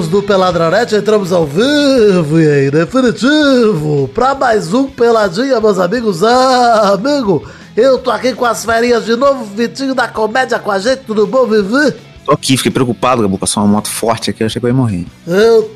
amigos do Peladronete, entramos ao vivo e em definitivo para mais um Peladinha, meus amigos. Ah, amigo, eu tô aqui com as ferinhas de novo, Vitinho da comédia com a gente, tudo bom, Vivi? Tô aqui, fiquei preocupado, Gabu, passou uma moto forte aqui, eu achei que eu ia morrer. Eu,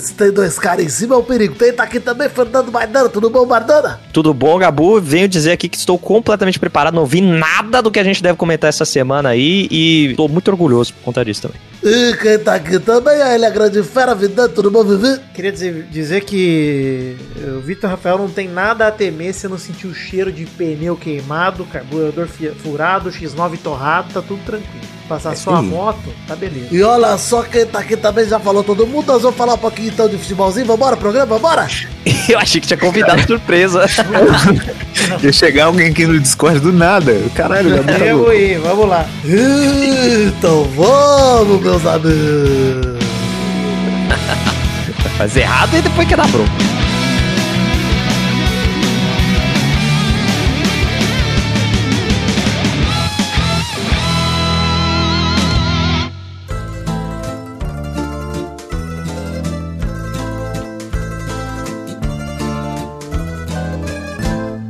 se tem dois caras em cima, é um perigo. Tem tá aqui também, Fernando Maidana, tudo bom, Maidana? Tudo bom, Gabu? Venho dizer aqui que estou completamente preparado, não vi nada do que a gente deve comentar essa semana aí e tô muito orgulhoso por conta disso também. E quem tá aqui também é ele, a grande fera, Vidante, tudo bom, Vivi? Queria dizer, dizer que o Vitor Rafael não tem nada a temer se não sentir o cheiro de pneu queimado, carburador furado, X9 torrado, tá tudo tranquilo passar é só a moto, tá beleza. E olha só quem tá aqui também já falou todo mundo. Nós vamos falar um pouquinho então de futebolzinho. Vambora, programa, vambora? Eu achei que tinha convidado surpresa. Ia chegar alguém aqui no Discord do nada. Caralho, já tá Eu ir, vamos lá. Então vamos, meus amigos. Faz errado e depois quer dar bronca.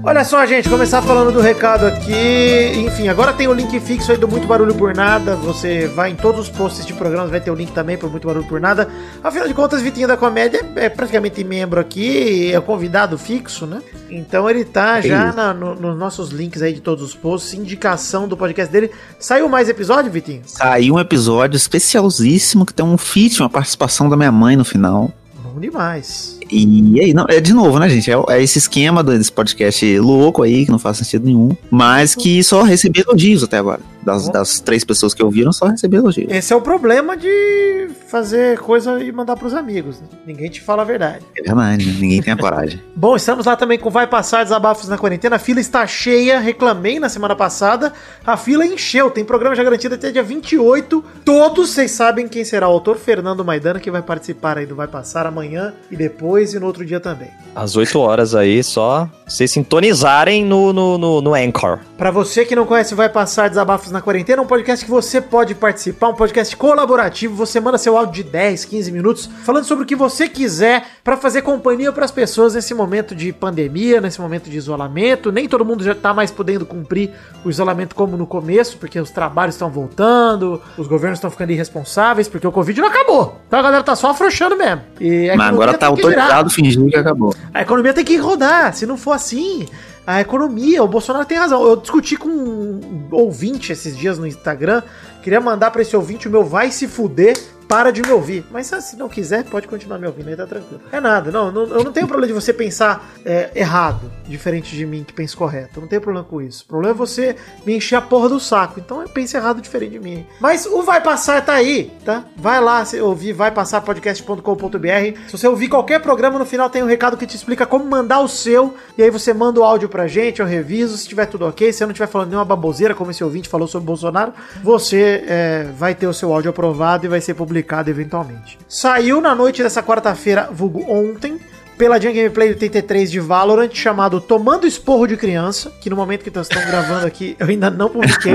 Olha só, gente, começar falando do recado aqui. Enfim, agora tem o link fixo aí do Muito Barulho por Nada. Você vai em todos os posts de programas, vai ter o link também pro Muito Barulho por Nada. Afinal de contas, Vitinho da Comédia é praticamente membro aqui, é convidado fixo, né? Então ele tá é já na, no, nos nossos links aí de todos os posts, indicação do podcast dele. Saiu mais episódio, Vitinho? Saiu um episódio especialíssimo que tem um feat, uma participação da minha mãe no final. Bom demais. E aí, não, é de novo, né, gente? É, é, esse esquema desse podcast louco aí, que não faz sentido nenhum, mas que só recebi elogios até agora. Das, das três pessoas que ouviram, só recebi elogios. Esse é o problema de fazer coisa e mandar pros amigos. Né? Ninguém te fala a verdade. É verdade, né? ninguém tem a coragem. Bom, estamos lá também com Vai Passar Desabafos na Quarentena. A fila está cheia, reclamei na semana passada. A fila encheu, tem programa já garantido até dia 28. Todos vocês sabem quem será o autor Fernando Maidana, que vai participar aí do Vai Passar amanhã e depois e no outro dia também. Às 8 horas aí, só vocês sintonizarem no, no, no, no Anchor. Para você que não conhece Vai Passar Desabafos na Quarentena, um podcast que você pode participar, um podcast colaborativo. Você manda seu áudio de 10, 15 minutos falando sobre o que você quiser para fazer companhia para as pessoas nesse momento de pandemia, nesse momento de isolamento. Nem todo mundo já tá mais podendo cumprir o isolamento como no começo, porque os trabalhos estão voltando, os governos estão ficando irresponsáveis, porque o Covid não acabou. Então a galera tá só afrouxando mesmo. Mas agora tá autorizado fingindo que acabou. A economia tem que rodar. Se não for assim, a economia, o Bolsonaro tem razão. Eu discuti com um ouvinte esses dias no Instagram, queria mandar para esse ouvinte o meu vai se fuder para de me ouvir. Mas se não quiser, pode continuar me ouvindo, aí tá tranquilo. É nada, não, não eu não tenho problema de você pensar é, errado, diferente de mim que pensa correto. Eu não tenho problema com isso. O problema é você me encher a porra do saco. Então eu penso errado diferente de mim. Mas o Vai Passar tá aí, tá? Vai lá ouvir vai passar podcast.com.br. Se você ouvir qualquer programa, no final tem um recado que te explica como mandar o seu. E aí você manda o áudio pra gente, eu reviso. Se tiver tudo ok, se eu não estiver falando nenhuma baboseira, como esse ouvinte falou sobre Bolsonaro, você é, vai ter o seu áudio aprovado e vai ser publicado publicado eventualmente. Saiu na noite dessa quarta-feira, vulgo ontem, peladinha gameplay 83 de Valorant chamado Tomando Esporro de Criança, que no momento que nós estamos gravando aqui eu ainda não publiquei,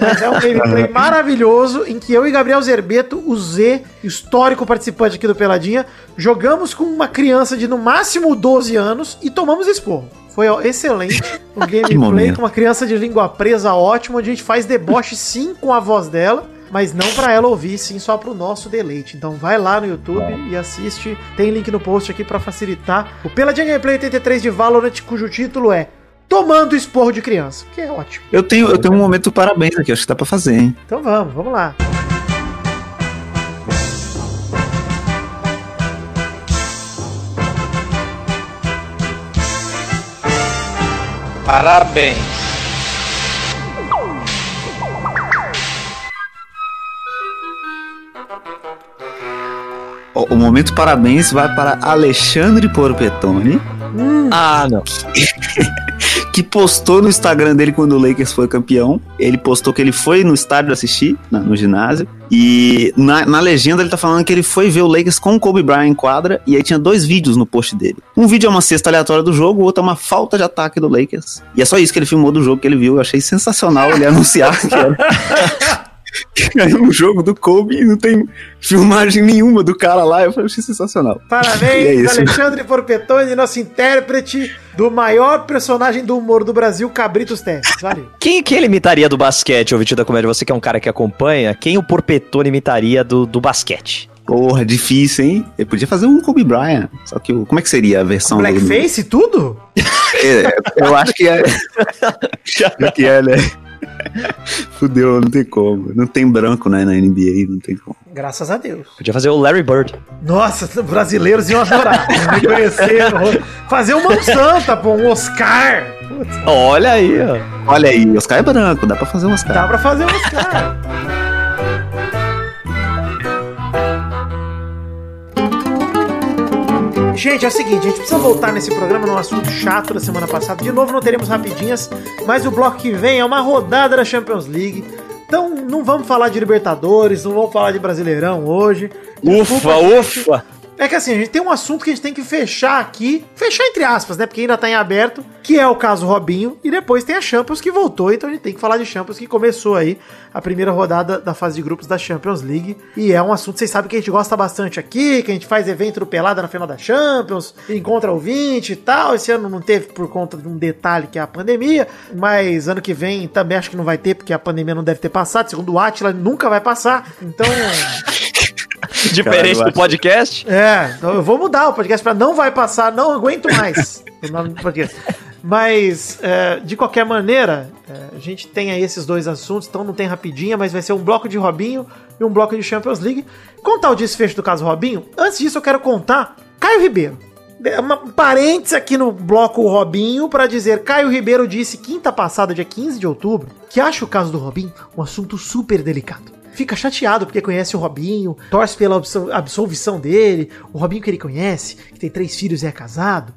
mas é um gameplay maravilhoso em que eu e Gabriel Zerbeto, o Z, histórico participante aqui do Peladinha, jogamos com uma criança de no máximo 12 anos e tomamos esporro. Foi excelente o gameplay com uma criança de língua presa ótimo, onde a gente faz deboche sim com a voz dela mas não para ela ouvir, sim só para o nosso deleite. Então vai lá no YouTube e assiste. Tem link no post aqui para facilitar. O Peladinha Gameplay 83 de Valorant, cujo título é Tomando Esporro de Criança, que é ótimo. Eu tenho, eu tenho um momento parabéns aqui, acho que dá para fazer, hein? Então vamos, vamos lá. Parabéns. O momento parabéns vai para Alexandre Porpetone. Hum. Ah, não. que postou no Instagram dele quando o Lakers foi campeão. Ele postou que ele foi no estádio assistir, no ginásio. E na, na, legenda ele tá falando que ele foi ver o Lakers com o Kobe Bryant em quadra. E aí tinha dois vídeos no post dele. Um vídeo é uma cesta aleatória do jogo, o outro é uma falta de ataque do Lakers. E é só isso que ele filmou do jogo que ele viu. Eu achei sensacional ele anunciar que era. Ganhou um jogo do Kobe e não tem filmagem nenhuma do cara lá. Eu achei sensacional. É Parabéns, isso. Alexandre Porpetone, nosso intérprete do maior personagem do humor do Brasil, Cabritos Teves. Valeu. Quem, quem ele imitaria do basquete, ouvinte da comédia? Você que é um cara que acompanha, quem o Porpetone imitaria do, do basquete? Porra, difícil, hein? Eu podia fazer um Kobe Bryant. Só que o- como é que seria a versão Blackface e tudo? É, eu acho que é. Acho que é, né? Fudeu, não tem como. Não tem branco né, na NBA, não tem como. Graças a Deus. Podia fazer o Larry Bird. Nossa, brasileiros iam adorar. Me conhecer. Fazer uma santa, pô, um Oscar. Putz, Olha aí, ó. Olha aí, Oscar é branco, dá pra fazer um Oscar. dá pra fazer um Oscar. Gente, é o seguinte, a gente precisa voltar nesse programa num assunto chato da semana passada. De novo, não teremos rapidinhas, mas o bloco que vem é uma rodada da Champions League. Então, não vamos falar de Libertadores, não vamos falar de Brasileirão hoje. Ufa, gente. ufa. É que assim, a gente tem um assunto que a gente tem que fechar aqui, fechar entre aspas, né? Porque ainda tá em aberto, que é o caso Robinho, e depois tem a Champions que voltou, então a gente tem que falar de Champions que começou aí a primeira rodada da fase de grupos da Champions League. E é um assunto, vocês sabem que a gente gosta bastante aqui, que a gente faz evento do Pelada na final da Champions, encontra ouvinte e tal. Esse ano não teve por conta de um detalhe que é a pandemia, mas ano que vem também acho que não vai ter, porque a pandemia não deve ter passado. Segundo o Atila, nunca vai passar. Então. Diferente do podcast. É, então eu vou mudar o podcast pra não vai passar, não aguento mais o nome do podcast. Mas, é, de qualquer maneira, é, a gente tem aí esses dois assuntos, então não tem rapidinha, mas vai ser um bloco de Robinho e um bloco de Champions League. Contar o desfecho do caso Robinho, antes disso eu quero contar Caio Ribeiro. É Uma um parênteses aqui no bloco Robinho para dizer Caio Ribeiro disse quinta passada, dia 15 de outubro, que acha o caso do Robinho um assunto super delicado fica chateado porque conhece o Robinho, torce pela absol- absolvição dele, o Robinho que ele conhece, que tem três filhos e é casado,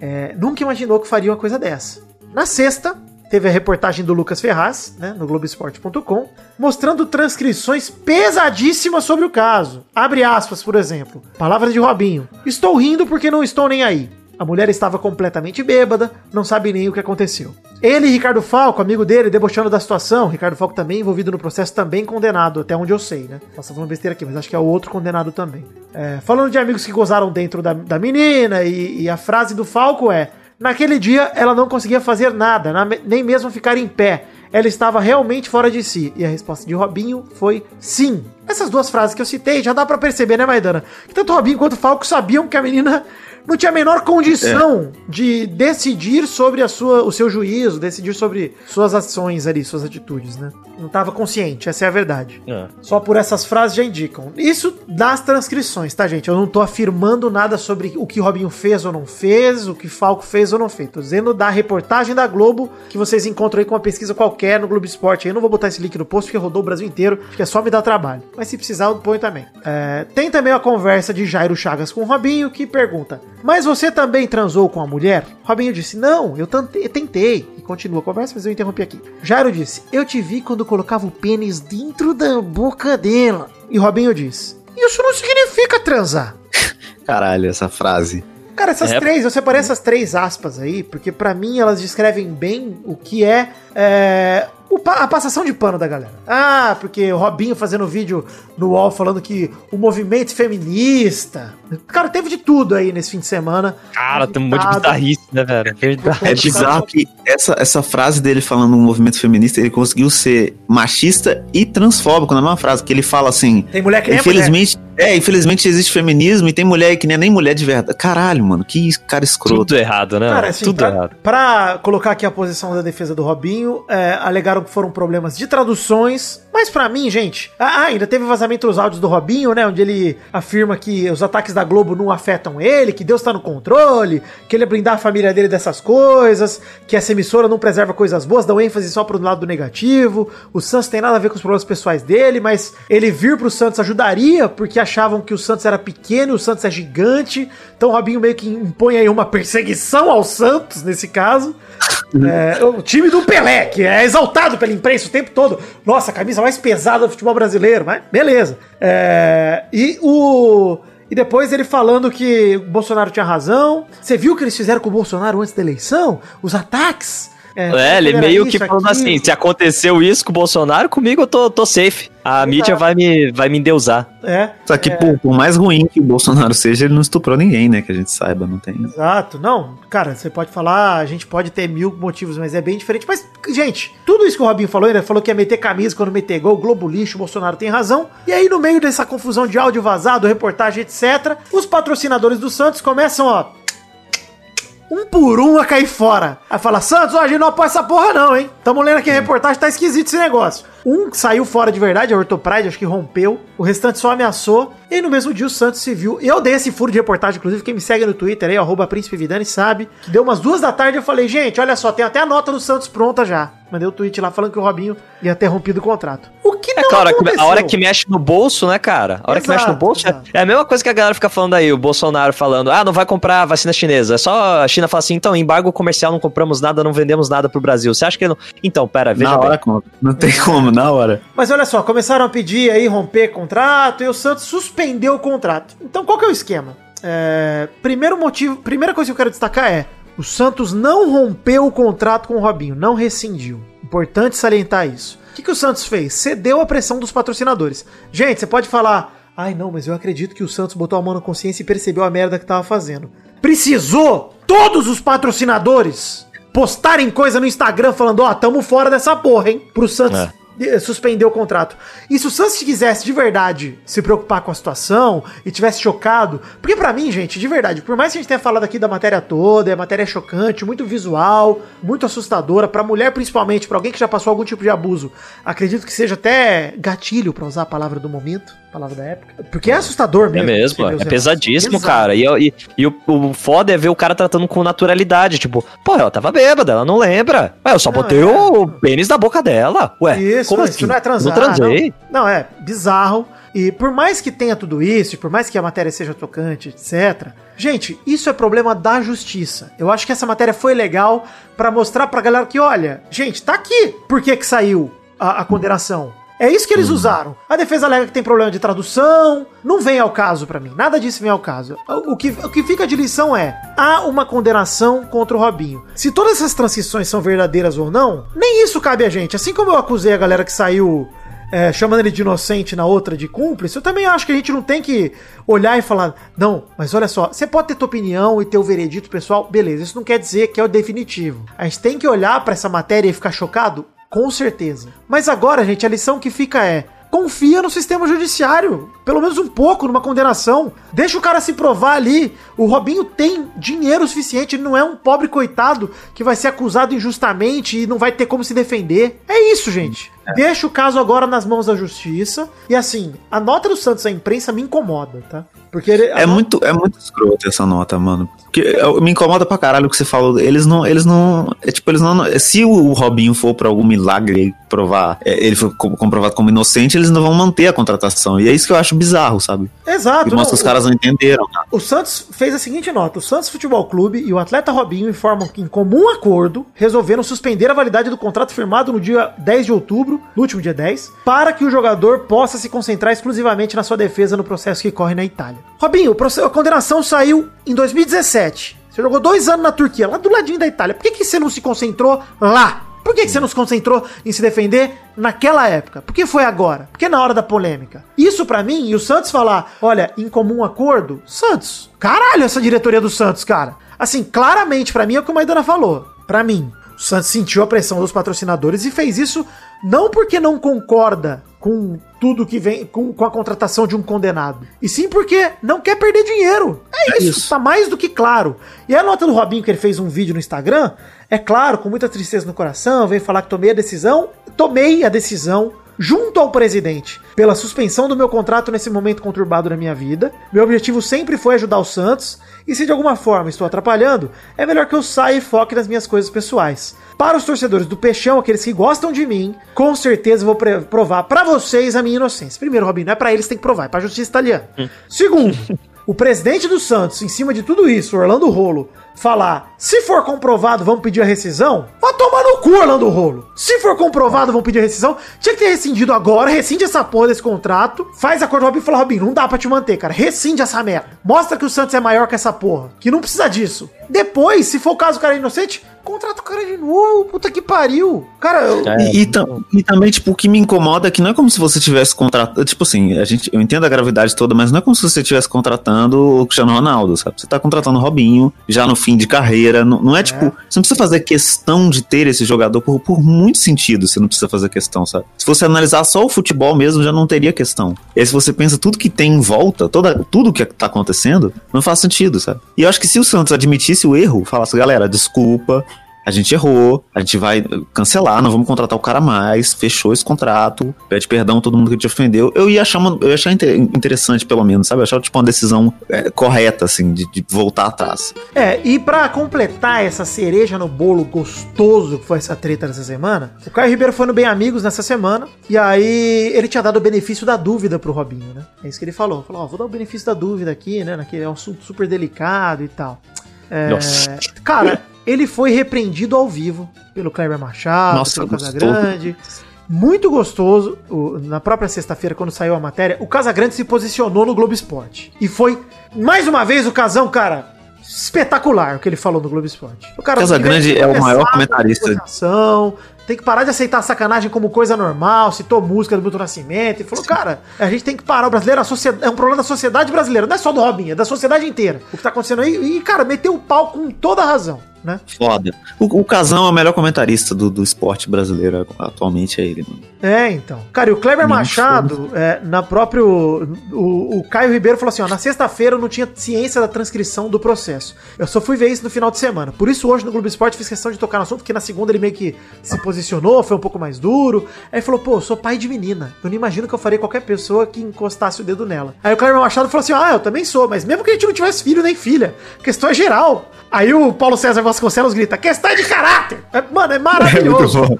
é, nunca imaginou que faria uma coisa dessa. Na sexta, teve a reportagem do Lucas Ferraz, né, no Globoesporte.com, mostrando transcrições pesadíssimas sobre o caso. Abre aspas, por exemplo. Palavras de Robinho. Estou rindo porque não estou nem aí. A mulher estava completamente bêbada, não sabe nem o que aconteceu. Ele e Ricardo Falco, amigo dele, debochando da situação. Ricardo Falco também envolvido no processo, também condenado, até onde eu sei, né? Posso falando besteira aqui, mas acho que é o outro condenado também. É, falando de amigos que gozaram dentro da, da menina, e, e a frase do Falco é: Naquele dia ela não conseguia fazer nada, na- nem mesmo ficar em pé. Ela estava realmente fora de si. E a resposta de Robinho foi sim. Essas duas frases que eu citei já dá pra perceber, né, Maidana? Que tanto Robinho quanto Falco sabiam que a menina não tinha a menor condição de decidir sobre a sua, o seu juízo, decidir sobre suas ações ali, suas atitudes, né? Não estava consciente, essa é a verdade. Só por essas frases já indicam. Isso das transcrições, tá, gente? Eu não tô afirmando nada sobre o que Robinho fez ou não fez, o que Falco fez ou não fez. Tô dizendo da reportagem da Globo que vocês encontram aí com uma pesquisa qualquer no Globo Esporte. Eu não vou botar esse link no post porque rodou o Brasil inteiro, que é só me dar trabalho. Mas se precisar, eu ponho também. É, tem também a conversa de Jairo Chagas com o Robinho que pergunta: Mas você também transou com a mulher? Robinho disse: Não, eu tentei. Continua a conversa, mas eu interrompi aqui. Jairo disse: Eu te vi quando colocava o pênis dentro da boca dela. E Robinho disse: Isso não significa transar. Caralho, essa frase. Cara, essas É. três, eu separei essas três aspas aí, porque pra mim elas descrevem bem o que é, é, pa- a passação de pano da galera. Ah, porque o Robinho fazendo vídeo no UOL falando que o movimento feminista. Cara, teve de tudo aí nesse fim de semana. Cara, tem um monte de bizarrice, né, velho? É bizarro que essa, essa frase dele falando um movimento feminista, ele conseguiu ser machista e transfóbico na mesma frase, que ele fala assim. Tem mulher que nem é mulher. Infelizmente, é, infelizmente existe feminismo e tem mulher que nem é nem mulher de verdade. Caralho, mano, que cara escroto. Tudo errado, né? Cara, assim, Tudo pra, errado. pra colocar aqui a posição da defesa do Robinho, é, alegaram que foram problemas de traduções, mas pra mim, gente, ah, ainda teve vazamento dos áudios do Robinho, né, onde ele afirma que os ataques da Globo não afetam ele, que Deus tá no controle, que ele é blindar a família dele dessas coisas, que essa emissora não preserva coisas boas, dão ênfase só pro lado do negativo, o Santos tem nada a ver com os problemas pessoais dele, mas ele vir pro Santos ajudaria, porque achavam que o Santos era pequeno e o Santos é gigante, então o Robinho meio que impõe aí uma perseguição ao Santos, nesse caso. É, o time do Pelé, que é exaltado pela imprensa o tempo todo. Nossa, a camisa mais pesada do futebol brasileiro, mas beleza. É, e o. E depois ele falando que o Bolsonaro tinha razão. Você viu o que eles fizeram com o Bolsonaro antes da eleição? Os ataques. É, ele era meio isso, que falando aquilo. assim, se aconteceu isso com o Bolsonaro, comigo eu tô, tô safe. A mídia vai me, vai me endeusar. É, Só que, por, por mais ruim que o Bolsonaro seja, ele não estuprou ninguém, né? Que a gente saiba, não tem. exato. Não, cara, você pode falar, a gente pode ter mil motivos, mas é bem diferente. Mas, gente, tudo isso que o Robinho falou, ele falou que ia meter camisa quando meter gol, Globo lixo, o Bolsonaro tem razão. E aí, no meio dessa confusão de áudio vazado, reportagem, etc., os patrocinadores do Santos começam, ó, um por um a cair fora. Aí fala, Santos, ó, a gente não apoia essa porra não, hein? Tamo lendo aqui a reportagem, tá esquisito esse negócio. Um saiu fora de verdade, a Ortopride, acho que rompeu. O restante só ameaçou. E no mesmo dia o Santos se viu. Eu dei esse furo de reportagem, inclusive, quem me segue no Twitter aí, arroba Príncipe Vidani, sabe. Que deu umas duas da tarde eu falei, gente, olha só, tem até a nota do Santos pronta já. Mandei o tweet lá falando que o Robinho ia ter rompido o contrato. O que É, cara, a hora que mexe no bolso, né, cara? A hora que Exato, mexe no bolso é- exato. é a mesma coisa que a galera fica falando aí, o Bolsonaro falando, ah, não vai comprar vacina chinesa. É só a China fala assim, então, embargo comercial, não compramos nada, não vendemos nada pro Brasil. Você acha que não. Então, pera, veja na bem. hora conta. Não tem como, na hora. Mas olha só, começaram a pedir aí romper contrato e o Santos suspendeu o contrato. Então qual que é o esquema? É, primeiro motivo, primeira coisa que eu quero destacar é: o Santos não rompeu o contrato com o Robinho, não rescindiu. Importante salientar isso. O que, que o Santos fez? Cedeu à pressão dos patrocinadores. Gente, você pode falar, ai não, mas eu acredito que o Santos botou a mão na consciência e percebeu a merda que tava fazendo. Precisou todos os patrocinadores postarem coisa no Instagram falando, ó, tamo fora dessa porra, hein? Pro Santos É. eh, suspender o contrato. E se o Santos quisesse de verdade se preocupar com a situação e tivesse chocado, porque pra mim, gente, de verdade, por mais que a gente tenha falado aqui da matéria toda, é matéria chocante, muito visual, muito assustadora, pra mulher principalmente, pra alguém que já passou algum tipo de abuso, acredito que seja até gatilho pra usar a palavra do momento, a palavra da época, porque é assustador É mesmo. mesmo, é os relatos. pesadíssimo, Exato. cara. E, e, e o, o foda é ver o cara tratando com naturalidade. Tipo, pô, ela tava bêbada, ela não lembra. Ué, eu só Não, botei é. o pênis na boca dela. Ué, Isso, como não, assim? isso não é transar. Não transei. Não. Não, é bizarro. E por mais que tenha tudo isso, por mais que a matéria seja tocante, etc. Gente, isso é problema da justiça. Eu acho que essa matéria foi legal pra mostrar pra galera que, olha, gente, tá aqui. Por que que saiu a, a condenação? É isso que eles usaram. A defesa alega que tem problema de tradução. Não vem ao caso pra mim. Nada disso vem ao caso. O que, o que fica de lição é: há uma condenação contra o Robinho. Se todas essas transições são verdadeiras ou não, nem isso cabe a gente. Assim como eu acusei a galera que saiu é, chamando ele de inocente na outra de cúmplice, eu também acho que a gente não tem que olhar e falar, não, mas olha só, você pode ter tua opinião e ter o veredito pessoal, beleza, isso não quer dizer que é o definitivo. A gente tem que olhar pra essa matéria e ficar chocado? Com certeza. Mas agora, gente, a lição que fica é. Confia no sistema judiciário, pelo menos um pouco numa condenação. Deixa o cara se provar ali. O Robinho tem dinheiro suficiente, ele não é um pobre coitado que vai ser acusado injustamente e não vai ter como se defender. É isso, gente. Deixa o caso agora nas mãos da justiça. E assim, a nota do Santos à imprensa me incomoda, tá? Porque ele, É nota- muito, é muito escroto essa nota, mano. Porque eu- me incomoda pra caralho o que você falou. Eles não, eles não, é tipo, eles não, se o Robinho for pra algum milagre provar, é, ele foi co- comprovado como inocente, eles não vão manter a contratação. E é isso que eu acho bizarro, sabe? Exato. E mostra que os caras não entenderam. né? O Santos fez a seguinte nota: o Santos Futebol Clube e o atleta Robinho informam que, em comum acordo, resolveram suspender a validade do contrato firmado no dia 10 de outubro, no último dia 10, para que o jogador possa se concentrar exclusivamente na sua defesa no processo que corre na Itália. Robinho, a condenação saiu em 2017. Você jogou dois anos na Turquia, lá do ladinho da Itália. Por que, que você não se concentrou lá? Por que, que você não se concentrou em se defender naquela época? Por que foi agora? Por que na hora da polêmica? Isso pra mim, e o Santos falar, olha, em comum acordo, Santos, caralho, essa diretoria do Santos, cara. Assim, claramente pra mim é o que o Maidana falou. Pra mim, o Santos sentiu a pressão dos patrocinadores e fez isso não porque não concorda com tudo que vem com, com a contratação de um condenado, e sim porque não quer perder dinheiro. É isso, isso. tá mais do que claro. E a nota do Robinho que ele fez um vídeo no Instagram, é claro, com muita tristeza no coração, veio falar que tomei a decisão, tomei a decisão junto ao presidente pela suspensão do meu contrato nesse momento conturbado da minha vida. Meu objetivo sempre foi ajudar o Santos, e se de alguma forma estou atrapalhando, é melhor que eu saia e foque nas minhas coisas pessoais. Para os torcedores do Peixão, aqueles que gostam de mim, com certeza vou provar pra vocês a minha inocência. Primeiro, Robinho, não é pra eles que tem que provar, é pra justiça italiana. Segundo, o presidente do Santos, em cima de tudo isso, Orlando Rolo, falar: se for comprovado, vamos pedir a rescisão, vai tomar no cu, Orlando Rolo. Se for comprovado, vamos pedir a rescisão. Tinha que ter rescindido agora, rescinde essa porra desse contrato, faz acordo com o Robinho e fala: Robinho, não dá pra te manter, cara. Rescinde essa merda. Mostra que o Santos é maior que essa porra. Que não precisa disso. Depois, se for o caso do cara é inocente, contrata o cara de novo, puta que pariu. Cara, eu, É. E, e tam- e também, tipo, o que me incomoda é que não é como se você tivesse contratando. Tipo assim, a gente, eu entendo a gravidade toda, mas não é como se você estivesse contratando o Cristiano Ronaldo, sabe? Você tá contratando o Robinho, já no fim de carreira. Não, não é tipo. Você não precisa fazer questão de ter esse jogador por, por muito sentido. Você não precisa fazer questão, sabe? Se você analisar só o futebol mesmo, já não teria questão. E aí, se você pensa tudo que tem em volta, toda, tudo que tá acontecendo, não faz sentido, sabe? E eu acho que se o Santos admitisse o erro, falasse, galera, desculpa, a gente errou, a gente vai cancelar, não vamos contratar o cara mais, fechou esse contrato, pede perdão a todo mundo que te ofendeu. Eu ia achar, uma, eu ia achar inte- interessante, pelo menos, sabe? Eu achava tipo uma decisão é, correta, assim, de, de voltar atrás. É, e pra completar essa cereja no bolo gostoso que foi essa treta dessa semana, o Caio Ribeiro foi no Bem Amigos nessa semana, e aí ele tinha dado o benefício da dúvida pro Robinho, né? É isso que ele falou. Falou, ó, vou dar o benefício da dúvida aqui, né? Que é um assunto super delicado e tal. É, Nossa. Cara, ele foi repreendido ao vivo pelo Kleber Machado, Nossa, pelo. Casagrande. Muito gostoso. O- na própria sexta-feira, quando saiu a matéria, o Casagrande se posicionou no Globo Esporte. E foi, mais uma vez, o Casão, cara, espetacular o que ele falou no Globo Esporte. O cara Casagrande é o maior com comentarista. Tem que parar de aceitar a sacanagem como coisa normal. Citou música do Milton Nascimento. E falou, cara, a gente tem que parar. O brasileiro a sociedade, é um problema da sociedade brasileira. Não é só do Robinho, é da sociedade inteira. O que tá acontecendo aí. E, cara, meteu o pau com toda a razão, né? Foda. O, o Casão é o melhor comentarista do, do esporte brasileiro atualmente, é ele, mano. É, então. Cara, e o Kleber Nem Machado, é, na próprio. O, o Caio Ribeiro falou assim: ó, na sexta-feira eu não tinha ciência da transcrição do processo. Eu só fui ver isso no final de semana. Por isso, hoje no Globo Esporte fiz questão de tocar no assunto, porque na segunda ele meio que se posicionou, foi um pouco mais duro. Aí falou: pô, eu sou pai de menina. Eu não imagino que eu faria qualquer pessoa que encostasse o dedo nela. Aí o Kleber Machado falou assim: ah, eu também sou, mas mesmo que a gente não tivesse filho nem filha, questão é geral. Aí o Paulo César Vasconcelos grita: questão é de caráter. É, mano, é maravilhoso.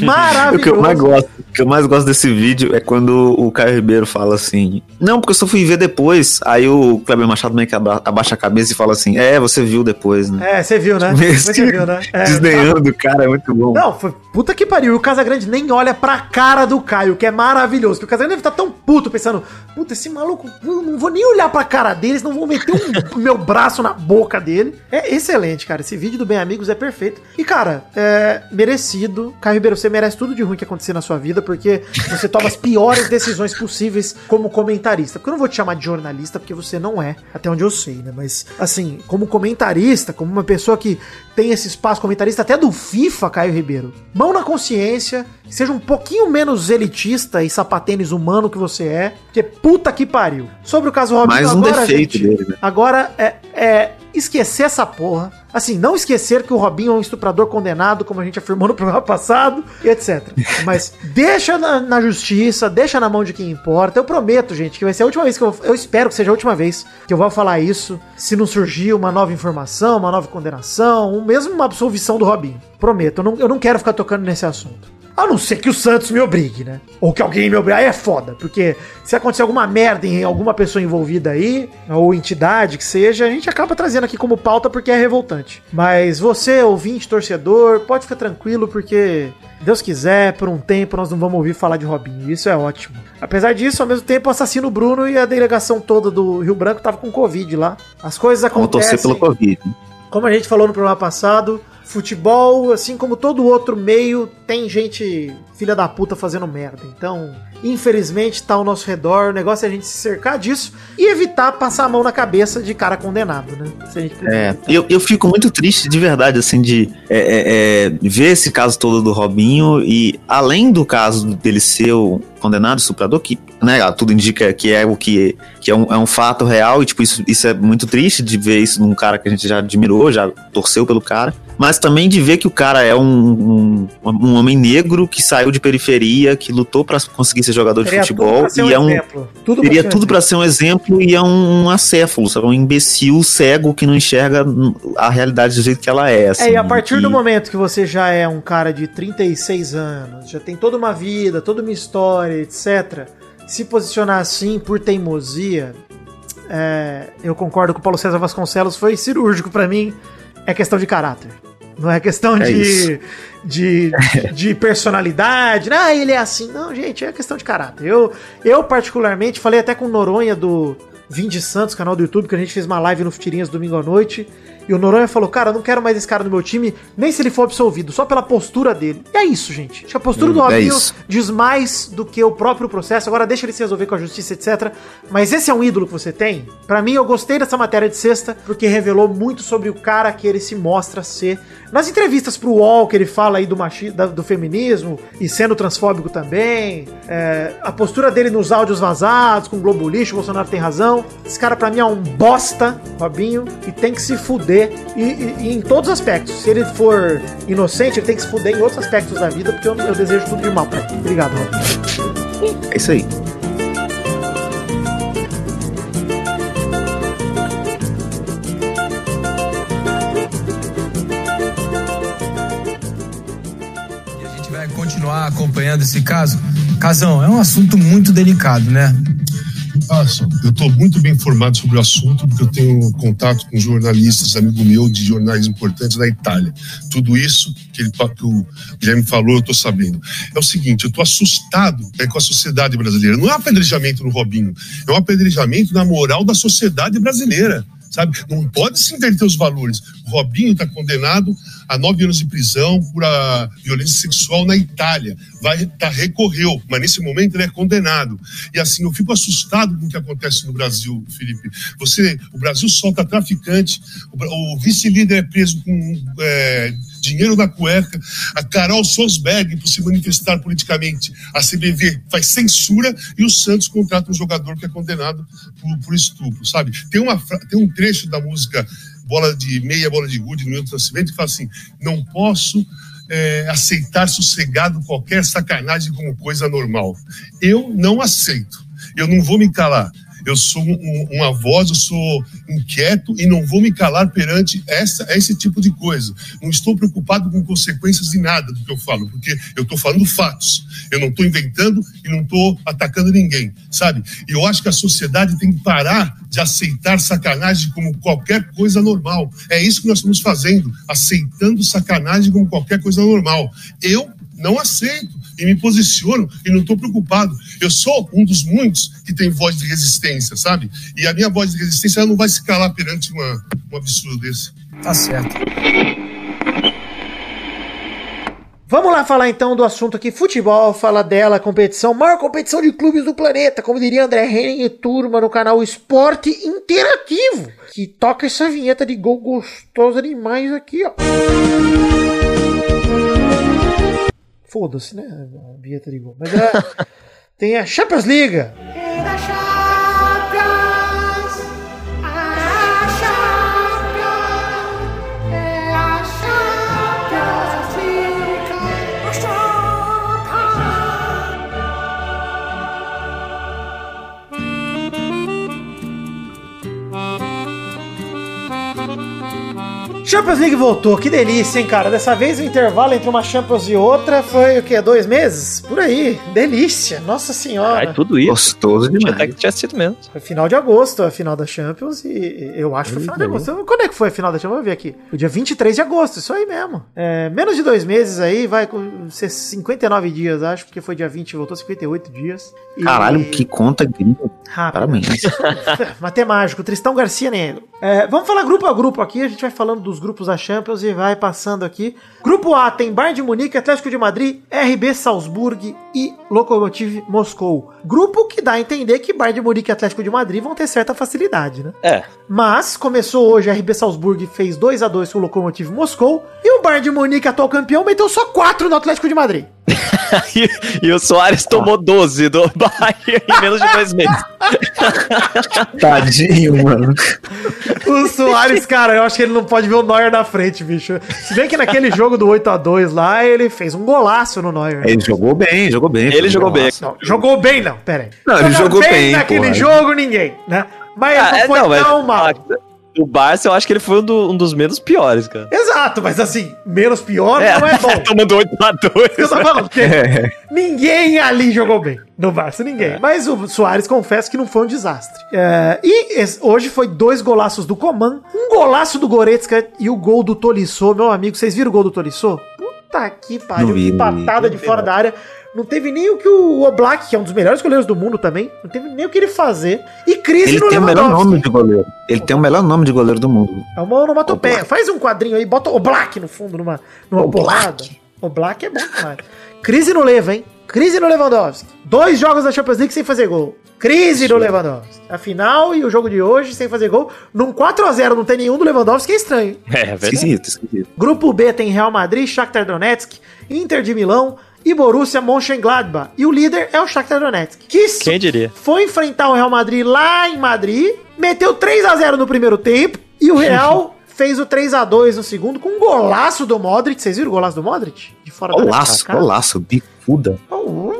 Maravilhoso. O que eu mais gosto, que eu mais gosto desse vídeo é quando o Caio Ribeiro fala assim: Não, porque eu só fui ver depois. Aí o Kleber Machado meio que aba- abaixa a cabeça e fala assim: É, você viu depois, né? É, você viu, né? Mesmo Você viu, né? É, Desdenhando o cara, é muito bom. Não, foi puta que pariu. E o Casagrande nem olha pra cara do Caio, que é maravilhoso. Que o Casagrande deve estar tão puto, pensando: puta, esse maluco, não vou nem olhar pra cara deles, não vou meter um meu braço na boca dele. É excelente, cara. Esse vídeo do Bem Amigos é perfeito. E, cara, é merecido. Caio Ribeiro, você merece tudo de ruim que acontecer na sua vida, porque você toma as piores decisões possíveis como comentarista. Porque eu não vou te chamar de jornalista, porque você não é, até onde eu sei, né? Mas, assim, como comentarista, como uma pessoa que tem esse espaço comentarista até do FIFA, Caio Ribeiro. Mão na consciência, seja um pouquinho menos elitista e sapatênis humano que você é, porque puta que pariu. Sobre o caso Robinho, Mais um defeito dele, né? Agora é, é esquecer essa porra. Assim, não esquecer que o Robinho é um estuprador condenado, como a gente afirmou no programa passado, e etc. Mas deixa na, na justiça, deixa na mão de quem importa. Eu prometo, gente, que vai ser a última vez que eu. Eu espero que seja a última vez que eu vou falar isso. Se não surgir uma nova informação, uma nova condenação, ou mesmo uma absolvição do Robinho. Prometo, eu não, eu não quero ficar tocando nesse assunto. A não ser que o Santos me obrigue, né? Ou que alguém me obrigue. Aí é foda, porque se acontecer alguma merda em alguma pessoa envolvida aí, ou entidade que seja, a gente acaba trazendo aqui como pauta porque é revoltante. Mas você, ouvinte, torcedor, pode ficar tranquilo porque, Deus quiser, por um tempo nós não vamos ouvir falar de Robinho. Isso é ótimo. Apesar disso, ao mesmo tempo, o assassino Bruno e a delegação toda do Rio Branco tava com Covid lá. As coisas Vamos acontecem. torcer pelo Covid. Como a gente falou no programa passado, futebol, assim como todo outro meio, tem gente filha da puta fazendo merda. Então, infelizmente, tá ao nosso redor. O negócio é a gente se cercar disso e evitar passar a mão na cabeça de cara condenado, né? É, eu, eu fico muito triste de verdade, assim, de é, é, é, ver esse caso todo do Robinho e além do caso dele ser o condenado, estuprador, que né, tudo indica que é o que, que é, um, é um fato real e tipo, isso, isso é muito triste de ver isso num cara que a gente já admirou, já torceu pelo cara. Mas também de ver que o cara é um, um, um homem negro que saiu de periferia, que lutou pra conseguir ser jogador de Teria tudo futebol pra e é um, exemplo. Tudo Teria ser um tudo exemplo. pra ser um exemplo e é um, um acéfalo, sabe? Um imbecil cego que não enxerga a realidade do jeito que ela é. assim, É, e a partir que- do momento que você já é um cara de 36 anos, já tem toda uma vida, toda uma história, etc., se posicionar assim por teimosia, é, eu concordo com o Paulo César Vasconcelos, foi cirúrgico pra mim, é questão de caráter. Não é questão É de, de, de personalidade. Ah, ele é assim. Não, gente, é questão de caráter. Eu, eu particularmente, falei até com o Noronha do Vim de Santos, canal do YouTube, que a gente fez uma live no Futirinhas domingo à noite. E o Noronha falou, cara, não quero mais esse cara no meu time, nem se ele for absolvido, só pela postura dele. E é isso, gente. Acho que a postura do Hum, é Robinho isso. diz mais do que o próprio processo. Agora deixa ele se resolver com a justiça, etc. Mas esse é um ídolo que você tem? Pra mim, eu gostei dessa matéria de sexta, porque revelou muito sobre o cara que ele se mostra ser. Nas entrevistas pro UOL, que ele fala aí do, machi do feminismo e sendo transfóbico também. é, a postura dele nos áudios vazados, com o Globo Lixo, o Bolsonaro tem razão. Esse cara, pra mim, é um bosta, Robinho, e tem que se fuder. E, e- e em todos os aspectos. Se ele for inocente, ele tem que se fuder em outros aspectos da vida, porque eu, eu desejo tudo de mal pra ele. Obrigado, Robinho. É isso aí. E a gente vai continuar acompanhando esse caso. Casão, é um assunto muito delicado, né? Eu estou muito bem informado sobre o assunto, porque eu tenho contato com jornalistas, amigo meu, de jornais importantes da Itália. Tudo isso que, ele, que o Guilherme falou, eu estou sabendo. É o seguinte, eu estou assustado né, com a sociedade brasileira. Não é um apedrejamento no Robinho, é um apedrejamento na moral da sociedade brasileira. Sabe? Não pode se inverter os valores. O Robinho está condenado a nove anos de prisão por a violência sexual na Itália. Vai tá, recorreu, mas nesse momento ele é condenado. E assim, eu fico assustado com o que acontece no Brasil, Felipe. Você, o Brasil solta traficante, o, o vice-líder é preso com é, dinheiro na cueca, a Carol Sosberg por se manifestar politicamente, a CBV faz censura e o Santos contrata um jogador que é condenado por, por estupro, sabe? Tem, uma, tem um trecho da música bola de meia, bola de gude no Milton Nascimento que fala assim: não posso é, aceitar sossegado qualquer sacanagem como coisa normal. Eu não aceito. Eu não vou me calar. Eu sou um, uma voz, eu sou inquieto e não vou me calar perante essa, esse tipo de coisa. Não estou preocupado com consequências de nada do que eu falo, porque eu estou falando fatos. Eu não estou inventando e não estou atacando ninguém, sabe? E eu acho que a sociedade tem que parar de aceitar sacanagem como qualquer coisa normal. É isso que nós estamos fazendo, aceitando sacanagem como qualquer coisa normal. Eu não aceito e me posiciono e não estou preocupado. Eu sou um dos muitos que tem voz de resistência, sabe? E a minha voz de resistência ela não vai se calar perante uma, um absurdo desse. Tá certo. Vamos lá falar então do assunto aqui, futebol, fala dela, competição, maior competição de clubes do planeta, como diria André Henning e turma no canal Esporte Interativo, que toca essa vinheta de gol gostosa demais aqui, ó. Foda-se, né? A vinheta de gol. Mas é, tem a Champions League. Champions League voltou, que delícia, hein, cara? Dessa vez o intervalo entre uma Champions e outra foi o quê? Dois meses? Por aí. Delícia, nossa senhora. Ai, tudo isso. Gostoso demais. até que tinha sido mesmo. Foi final de agosto, a final da Champions, e eu acho que foi final de agosto. Quando é que foi a final da Champions? Vamos ver aqui. O dia 23 de agosto, isso aí mesmo. É, menos de dois meses aí, vai com ser 59 dias, acho, porque foi dia 20 e voltou 58 dias. E- Caralho, que conta gringa. Rápido. Parabéns. Matemático, Tristão Garcia Negro. É, vamos falar grupo a grupo aqui, a gente vai falando dos grupos da Champions e vai passando aqui. Grupo A tem Bayern de Munique, Atlético de Madrid, RB Salzburg e Lokomotiv Moscou. Grupo que dá a entender que Bayern de Munique e Atlético de Madrid vão ter certa facilidade, né? É. Mas começou hoje, a RB Salzburg fez 2 a 2 com o Lokomotiv Moscou e o Bayern de Munique, atual campeão, meteu só 4 no Atlético de Madrid. e, e o Soares tomou 12 do Bayern em menos de dois meses. Tadinho, mano. O Soares, cara, eu acho que ele não pode ver o Neuer na frente, bicho. Se bem que naquele jogo do 8 a 2 lá, ele fez um golaço no Neuer. Ele jogou bem, jogou bem. Ele foi um jogou bem. Não, jogou bem, não, pera aí. Não, ele jogou bem, naquele porra. jogo, ninguém, né? Mas Ah, não é, foi não, mas- tão mal. O Barça, eu acho que ele foi um, do- um dos menos piores, cara. Exato, mas assim, menos pior É, não é bom. tomando 8 a 2 Eu tô falando, porque ninguém ali jogou bem. No Barça, ninguém. Mas o Soares, confesso que não foi um desastre. É, e esse- hoje foi dois golaços do Coman, um golaço do Goretzka e o gol do Tolisso. Meu amigo, vocês viram o gol do Tolisso? Puta que pariu, que patada de fora da área. Não teve nem o que o Oblak, que é um dos melhores goleiros do mundo também, não teve nem o que ele fazer. E crise Ele no tem o melhor Lewandowski. nome de goleiro. Ele tem o melhor nome de goleiro do mundo. É uma onomatopeia. Oblak. Faz um quadrinho aí, bota o Black no fundo, numa, numa Oblak. porrada. O Black é bom demais. Crise no Leva, hein? Crise no Lewandowski. Dois jogos da Champions League sem fazer gol. Crise no Lewandowski. A final e o jogo de hoje sem fazer gol. Num 4x0 não tem nenhum do Lewandowski, é estranho. hein? É, verdade. Esquisito, esquisito. Grupo B tem Real Madrid, Shakhtar Donetsk, Inter de Milão e Borussia Mönchengladbach. E o líder é o Shakhtar Donetsk. Que Quem diria? foi enfrentar o Real Madrid lá em Madrid, meteu 3 a 0 no primeiro tempo e o Real fez o 3 a 2 no segundo com um golaço do Modric. Vocês viram o golaço do Modric? Fora área Golaço, pra cá? golaço, bicuda.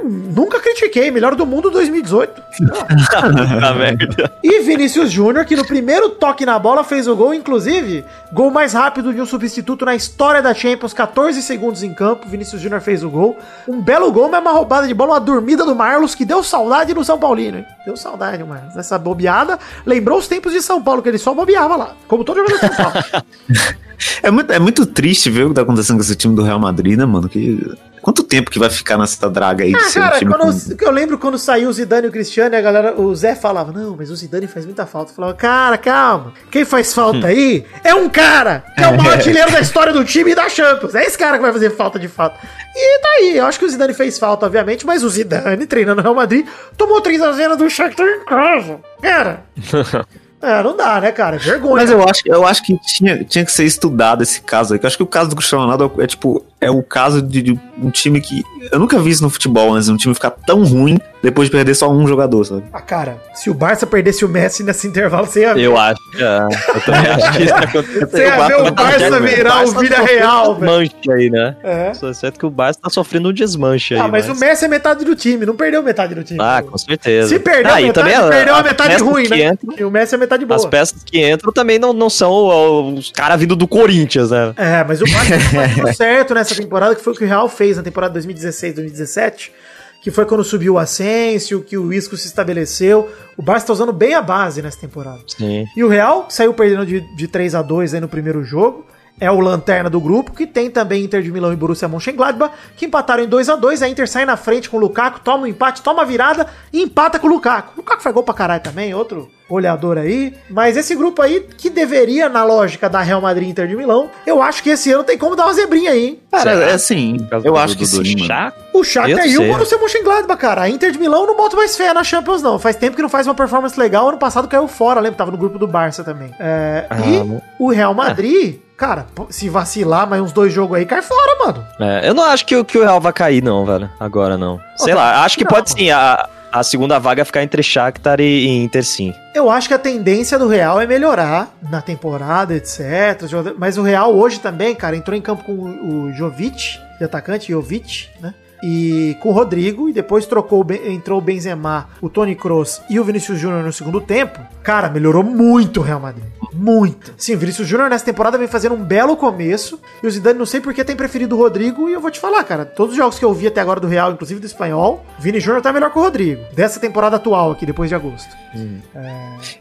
Nunca critiquei, melhor do mundo 2018. Tá merda. E Vinícius Júnior, que no primeiro toque na bola fez o gol, inclusive, gol mais rápido de um substituto na história da Champions, 14 segundos em campo. Vinícius Júnior fez o gol. Um belo gol, mas uma roubada de bola, uma dormida do Marlos, que deu saudade no São Paulino, hein? Deu saudade, o Marlos. Nessa bobeada, lembrou os tempos de São Paulo, que ele só bobeava lá, como todo jogador de São Paulo. É muito, é muito triste ver o que tá acontecendo com esse time do Real Madrid, né, mano? Que, quanto tempo que vai ficar nessa draga aí de Ah, ser um cara, time quando eu, eu lembro quando saiu o Zidane e o Cristiano, a galera, o Zé falava, não, mas o Zidane faz muita falta. Eu falava, cara, calma, quem faz falta aí é um cara, que é o maior artilheiro da história do time e da Champions. É esse cara que vai fazer falta de fato. E tá aí, eu acho que o Zidane fez falta, obviamente, mas o Zidane, treinando no Real Madrid, tomou 3 a 0 do Shakhtar em casa. Cara, é, não dá, né, cara? Vergonha. Mas eu acho, eu acho que tinha, tinha que ser estudado esse caso aí. Eu acho que o caso do Cristiano Ronaldo é, tipo, é o caso de, de um time que. Eu nunca vi isso no futebol antes, um time ficar tão ruim depois de perder só um jogador, sabe? Ah, cara, se o Barça perdesse o Messi nesse intervalo, você ia ver. Eu acho. É, eu também acho que isso aconteceu. Você ia ver o Barça virar o Vila Real, velho. Desmanche aí, né? É. Só certo que o Barça tá sofrendo um desmanche aí. Ah, mas o Messi é metade do time, não perdeu metade do time. Ah, com certeza. Se perdeu ah, a metade, também perdeu a as metade ruim, né? entram- E o Messi é metade boa. As peças que entram também não, não são os caras vindo do Corinthians, né? É, mas o Barça deu certo nessa temporada, que foi o que o Real fez na temporada 2016, 2017, que foi quando subiu o Asensio, que o Isco se estabeleceu. O Barça tá usando bem a base nessa temporada. Sim. E o Real saiu perdendo de, de 3 a 2 aí no primeiro jogo. É o lanterna do grupo, que tem também Inter de Milão e Borussia Mönchengladbach, que empataram em 2 a 2 A Inter sai na frente com o Lukaku, toma um empate, toma a virada e empata com o Lukaku. O Lukaku faz gol pra caralho também, outro olhador aí. Mas esse grupo aí, que deveria, na lógica da Real Madrid e Inter de Milão, eu acho que esse ano tem como dar uma zebrinha aí, hein? Cara, é assim. Eu acho que sim, mano. Chaco? O Shakhtar e o. Borussia Mönchengladbach, cara. A Inter de Milão não boto mais fé na Champions, não. Faz tempo que não faz uma performance legal. Ano passado caiu fora, lembra? Tava no grupo do Barça também. É, Ah, e o Real Madrid, cara, se vacilar mais uns dois jogos aí, cai fora, mano. É, eu não acho que, o- que o Real vai cair, não, velho. Agora não. Sei lá, acho que não, pode mano. sim. A, a segunda vaga ficar entre Shakhtar e, e Inter, sim. Eu acho que a tendência do Real é melhorar na temporada, etc. Mas o Real hoje também, cara, entrou em campo com o o Jovic, de atacante, Jovic, né? E com o Rodrigo, e depois trocou, o entrou o Benzema, o Tony Kroos e o Vinícius Júnior no segundo tempo. Cara, melhorou muito o Real Madrid. Muito. Sim, o Vinícius Júnior nessa temporada vem fazendo um belo começo. E o Zidane, não sei por que tem preferido o Rodrigo. E eu vou te falar, cara, todos os jogos que eu vi até agora do Real, inclusive do Espanhol, o Vini Júnior tá melhor que o Rodrigo. Dessa temporada atual aqui, depois de agosto.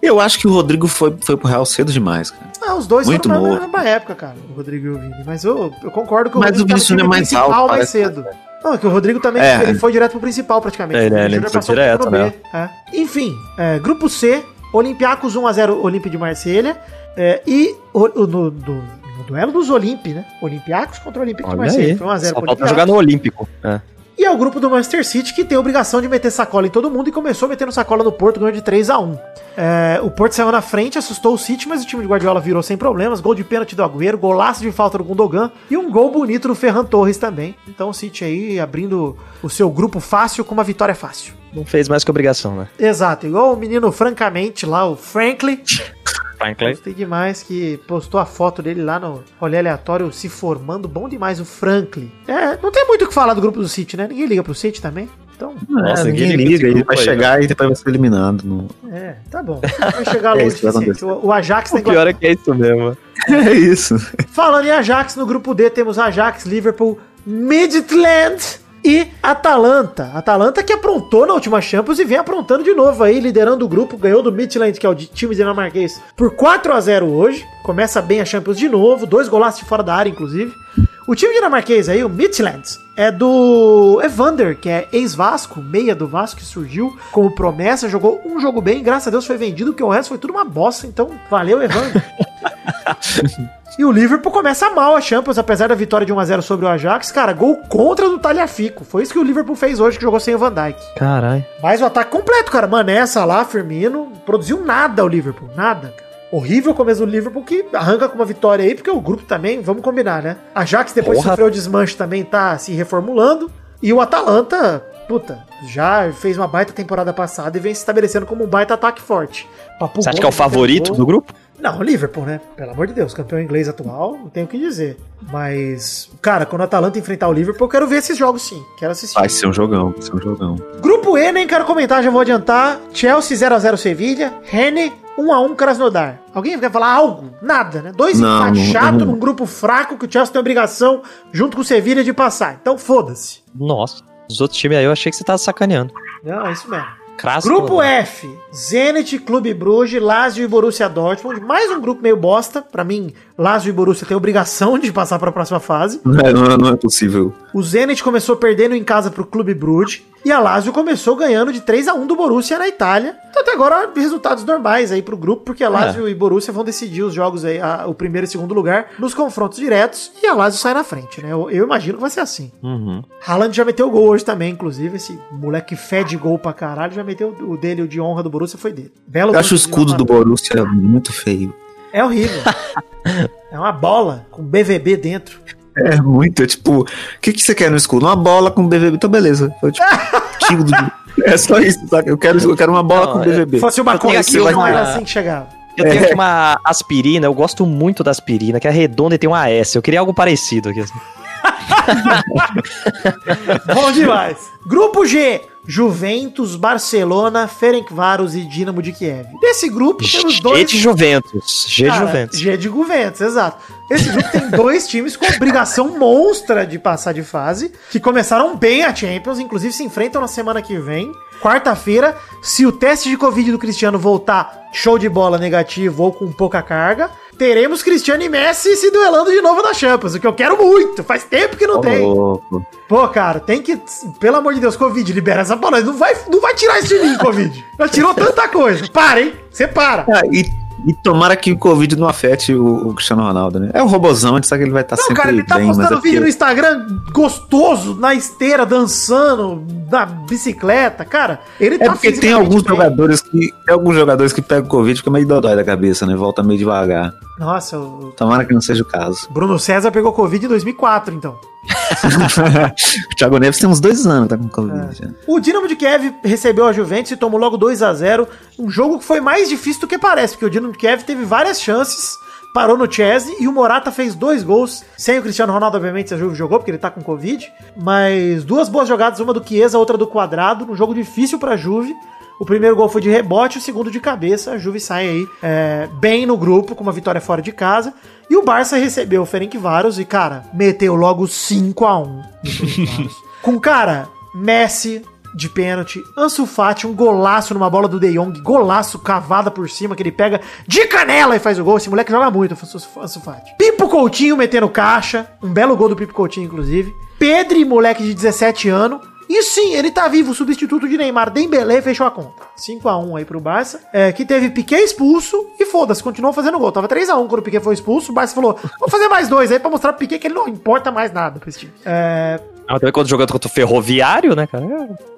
Eu acho que o Rodrigo foi, foi pro Real cedo demais, cara. Ah, os dois Muito foram na mesma época, cara, o Rodrigo e o Vini. Mas eu, eu concordo que Mas o tá Vinícius é mais alto, mais cedo. Não, é que o Rodrigo também É. ele foi direto pro principal praticamente. É, Vini né, ele Júnior foi direto, né? é. Enfim, é, grupo C, Olympiacos 1x0 Olympe de Marselha. é, e o, no, do- no duelo dos Olympe, né? Olympiacos contra o de Marselha. Foi 1x0 Só pro falta jogar no Olímpico. É. E é o grupo do Manchester City que tem a obrigação de meter sacola em todo mundo e começou metendo sacola no Porto, ganhou de 3 a 1 É, O Porto saiu na frente, assustou o City, mas o time de Guardiola virou sem problemas. Gol de pênalti do Agüero, golaço de falta do Gundogan e um gol bonito do Ferran Torres também. Então o City aí abrindo o seu grupo fácil com uma vitória fácil. Não fez mais que obrigação, né? Exato, igual o menino francamente lá, o Franklin. Franklin. Gostei demais que postou a foto dele lá no rolê aleatório se formando. Bom demais o Franklin. É, não tem muito o que falar do grupo do City, né? Ninguém liga pro City também. Então, Nossa, é, ninguém ninguém liga ele vai aí, chegar e depois vai ser eliminado. No... é, tá bom. Vai chegar É longe isso que vai o suficiente. O, o Ajax O tem pior é que é isso mesmo. É isso. Falando em Ajax, no grupo D temos Ajax, Liverpool, Midland e Atalanta. Atalanta que aprontou na última Champions e vem aprontando de novo aí, liderando o grupo, ganhou do Midland, que é o time dinamarquês, por 4 a 0 hoje. Começa bem a Champions de novo, dois golaços de fora da área, inclusive. O time dinamarquês aí, o Midland, é do Evander, que é ex-Vasco, meia do Vasco, que surgiu como promessa, jogou um jogo bem, graças a Deus foi vendido, porque o resto foi tudo uma bosta, então valeu, Evander. E o Liverpool começa mal a Champions, apesar da vitória de 1x0 sobre o Ajax. Cara, gol contra do Talhafico. Foi isso que o Liverpool fez hoje, que jogou sem o Van Dijk. Caralho. Mas o ataque completo, cara. Mané, Salah, Firmino. Produziu nada o Liverpool. Nada, cara. Horrível começo do Liverpool, que arranca com uma vitória aí, porque o grupo também, vamos combinar, né? Ajax depois Porra. sofreu o desmanche também, tá se reformulando. E o Atalanta, puta, já fez uma baita temporada passada e vem se estabelecendo como um baita ataque forte. Papo Você acha que é o favorito gol. do grupo? Não, o Liverpool, né? Pelo amor de Deus, campeão inglês atual, não tenho o que dizer. Mas, cara, quando o Atalanta enfrentar o Liverpool, eu quero ver esses jogos sim. Quero assistir. Vai ser um jogão, vai ser um jogão. Grupo E, nem quero comentar, já vou adiantar. Chelsea 0x0 Sevilha. Rene 1x1 Krasnodar. Alguém quer falar algo? Nada, né? Dois empates chato num grupo fraco que o Chelsea tem obrigação, junto com o Sevilha, de passar. Então foda-se. Nossa. Os outros times aí eu achei que você tava sacaneando. Não, é isso mesmo. Crasso. Grupo F, Zenit, Clube Bruges, Lazio e Borussia Dortmund. Mais um grupo meio bosta. Pra mim, Lazio e Borussia têm obrigação de passar pra próxima fase. Não é, não é- não é possível. O Zenit começou perdendo em casa pro Clube Bruges. E a Lazio começou ganhando de 3 a 1 do Borussia na Itália. Então até agora resultados normais aí pro grupo, porque a Lazio e Borussia vão decidir os jogos aí, a- o primeiro e segundo lugar, nos confrontos diretos. E a Lazio sai na frente, né? Eu, eu imagino que vai ser assim. Uhum. Haaland já meteu gol hoje também, inclusive. Esse moleque fede gol pra caralho. Já meteu o dele, o de honra do Borussia foi dele. Belo Eu acho o escudo do. Borussia muito feio. É horrível. é uma bola com BVB dentro. É muito, é tipo, o que, que você quer no escudo? Uma bola com BVB, então beleza. Foi tipo, do... É só isso, sabe? Eu quero, eu quero uma bola Não, com é- BVB. Se fosse uma coisa, aqui não uma- era assim que chegava. Eu tenho aqui uma aspirina, eu gosto muito da aspirina, que é redonda e tem uma S. Eu queria algo parecido aqui. Assim. Bom demais. Grupo G. Juventus, Barcelona, Ferencváros e Dinamo de Kiev. Nesse grupo temos G dois... de Juventus. G de Juventus. G de Juventus, exato. Esse grupo tem dois times com obrigação monstra de passar de fase, que começaram bem a Champions, inclusive se enfrentam na semana que vem. Quarta-feira, se o teste de Covid do Cristiano voltar show de bola negativo ou com pouca carga, teremos Cristiano e Messi se duelando de novo na Champions, o que eu quero muito. Faz tempo que não Ô, tem. louco. Pô, cara, tem que. Pelo amor de Deus, Covid, libera essa bola. Não vai, não vai tirar isso de mim, Covid. Já tirou tanta coisa. Para, hein? Você para. Ah, e, e tomara que o Covid não afete o, o Cristiano Ronaldo, né? É o robozão, a gente sabe que ele vai estar Não, sempre cara, ele tá bem, postando é porque- vídeo no Instagram gostoso, na esteira, dançando, na bicicleta. Cara, ele É tá porque tem alguns bem. jogadores que. Tem alguns jogadores que pegam Covid fica meio dodói da cabeça, né? Volta meio devagar. Nossa, o Tomara que não seja o caso. Bruno César pegou Covid em 2004, então. o Thiago Neves tem uns dois anos, tá com Covid. já. O Dinamo de Kiev recebeu a Juventus e tomou logo 2 a 0 Um jogo que foi mais difícil do que parece, porque o Dinamo de Kiev teve várias chances, parou no Chesney e o Morata fez dois gols. Sem o Cristiano Ronaldo, obviamente, a Juve jogou, porque ele tá com Covid. Mas duas boas jogadas, uma do Chiesa, outra do Quadrado, num jogo difícil pra Juve. O primeiro gol foi de rebote, o segundo de cabeça. A Juve sai aí é, bem no grupo, com uma vitória fora de casa. E o Barça recebeu o Ferencváros e, cara, meteu logo 5 a 1 no Ferencváros. com, cara, Messi de pênalti, Ansu Fati, um golaço numa bola do De Jong, golaço cavada por cima, que ele pega de canela e faz o gol. Esse moleque joga muito, Ansu Fati. Pipo Coutinho metendo caixa, um belo gol do Pipo Coutinho, inclusive. Pedri, moleque de 17 anos. E sim, ele tá vivo, o substituto de Neymar, Dembélé, fechou a conta. 5x1 aí pro Barça, é, que teve Piquet expulso e foda-se, continuou fazendo gol. Tava 3x1 quando o Piquet foi expulso, o Barça falou, vou fazer mais dois aí pra mostrar pro Piquet que ele não importa mais nada pra esse time. É, Ah, também quando jogando contra o Ferroviário, né, cara?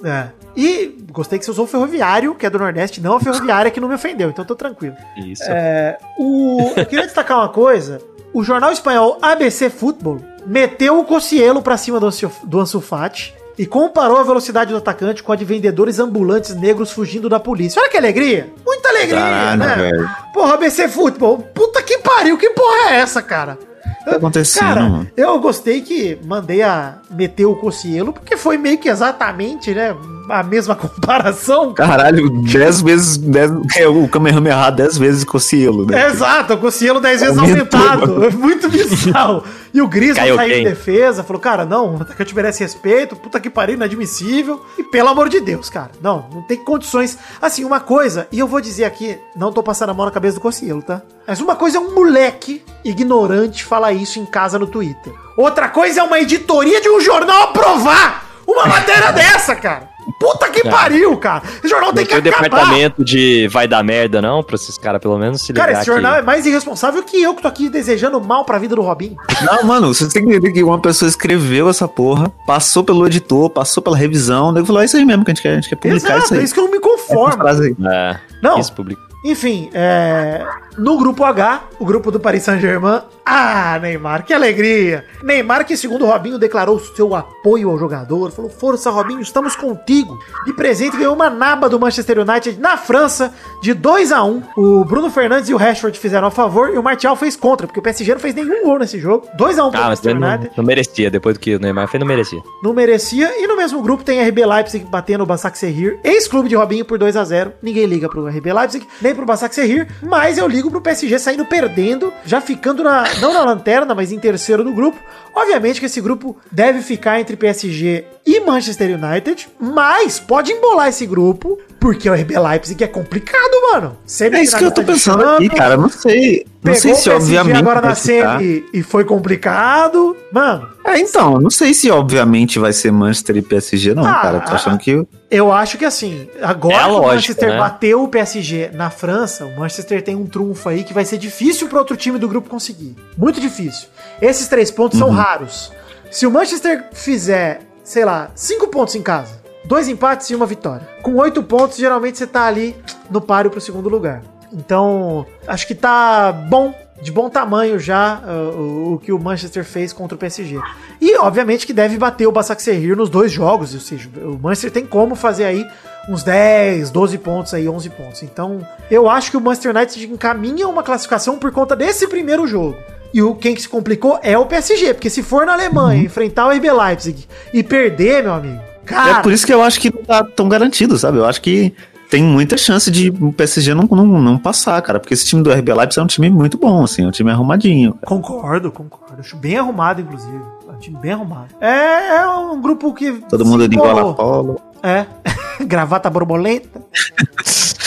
é. E gostei que você usou o Ferroviário, que é do Nordeste, não a Ferroviária que não me ofendeu, então tô tranquilo. Isso. É, o, eu queria destacar uma coisa. O jornal espanhol ABC Futebol meteu o Cocielo pra cima do do Ansu Fati e comparou a velocidade do atacante com a de vendedores ambulantes negros fugindo da polícia. Olha que alegria! Muita alegria, Caralho, né? velho. Porra, ABC Futebol, puta que pariu, que porra é essa, cara? Tá acontecendo, Cara, mano? eu gostei que mandei a meter o Cocielo, porque foi meio que exatamente, né, a mesma comparação. Caralho, dez vezes. Dez, é, o Kamehameha dez vezes Cocielo, né? Exato, o Cocielo 10 vezes Aumentou. aumentado. É muito bizarro. E o Caiu saiu em defesa, falou, cara, não, o atacante merece respeito, puta que pariu, inadmissível. E pelo amor de Deus, cara, não, não tem condições. Assim, uma coisa, e eu vou dizer aqui, não tô passando a mão na cabeça do Cocielo, tá? Mas uma coisa é um moleque ignorante falar isso em casa no Twitter. Outra coisa é uma editoria de um jornal aprovar uma matéria dessa, cara. Puta que É. pariu, cara. Esse jornal tem Não que tem o acabar. departamento de vai dar merda, não, pra esses caras pelo menos se ligar Cara, esse jornal que- é mais irresponsável que eu que tô aqui desejando mal pra vida do Robinho. Não, mano, você tem que entender que uma pessoa escreveu essa porra, passou pelo editor, passou pela revisão, daí falou, é isso aí mesmo que a gente quer, a gente quer publicar Exato, isso é aí. isso que eu não me conformo. É, Não, isso publica. Enfim, é, no grupo H, o grupo do Paris Saint-Germain. Ah, Neymar, que alegria! Neymar, que segundo Robinho declarou seu apoio ao jogador, falou: Força, Robinho, estamos contigo. De presente ganhou uma naba do Manchester United na França, de 2 a 1 O Bruno Fernandes e o Rashford fizeram a favor e o Martial fez contra, porque o PSG não fez nenhum gol nesse jogo. 2 a 1 pro Ah, mas Manchester não, United. não merecia, depois do que o Neymar fez, não merecia. Não merecia. E no mesmo grupo tem RB Leipzig batendo o Basak Serrir, ex-clube de Robinho por 2 a 0 Ninguém liga pro RB Leipzig, nem pro Basak Serrir, mas eu ligo pro PSG saindo perdendo, já ficando na, não na lanterna, mas em terceiro do grupo. Obviamente que esse grupo deve ficar entre PSG e Manchester United, mas pode embolar esse grupo, porque o RB Leipzig é complicado, mano. É isso que eu tô pensando aqui, Champions, cara. Não sei. Não sei se o obviamente. agora na semi e foi complicado. Mano, É, então, não sei se obviamente vai ser Manchester e PSG, não, Ah, cara. Tô achando que. Eu acho que assim, agora É que o lógica, Manchester né? bateu o PSG na França, o Manchester tem um trunfo aí que vai ser difícil para outro time do grupo conseguir. Muito difícil. Esses três pontos Uhum. são raros. Se o Manchester fizer, sei lá, cinco pontos em casa, dois empates e uma vitória, com oito pontos, geralmente você tá ali no páreo pro segundo lugar. Então, acho que tá bom, de bom tamanho já uh, o, o que o Manchester fez contra o PSG. E, obviamente, que deve bater o Basaksehir nos dois jogos, ou seja, o Manchester tem como fazer aí uns 10, 12 pontos aí, 11 pontos. Então, eu acho que o Manchester United encaminha uma classificação por conta desse primeiro jogo. E o quem que se complicou é o PSG, porque se for na Alemanha enfrentar o RB Leipzig e perder, meu amigo, cara, É por isso que eu acho que não tá tão garantido, sabe? Eu acho que tem muita chance de o PSG não, não, não passar, cara. Porque esse time do RB Leipzig é um time muito bom, assim. É um time arrumadinho. Concordo, concordo. Acho bem arrumado, inclusive. É um time bem arrumado. É, é um grupo que. Todo mundo de embolou. gola polo. É. Gravata borboleta.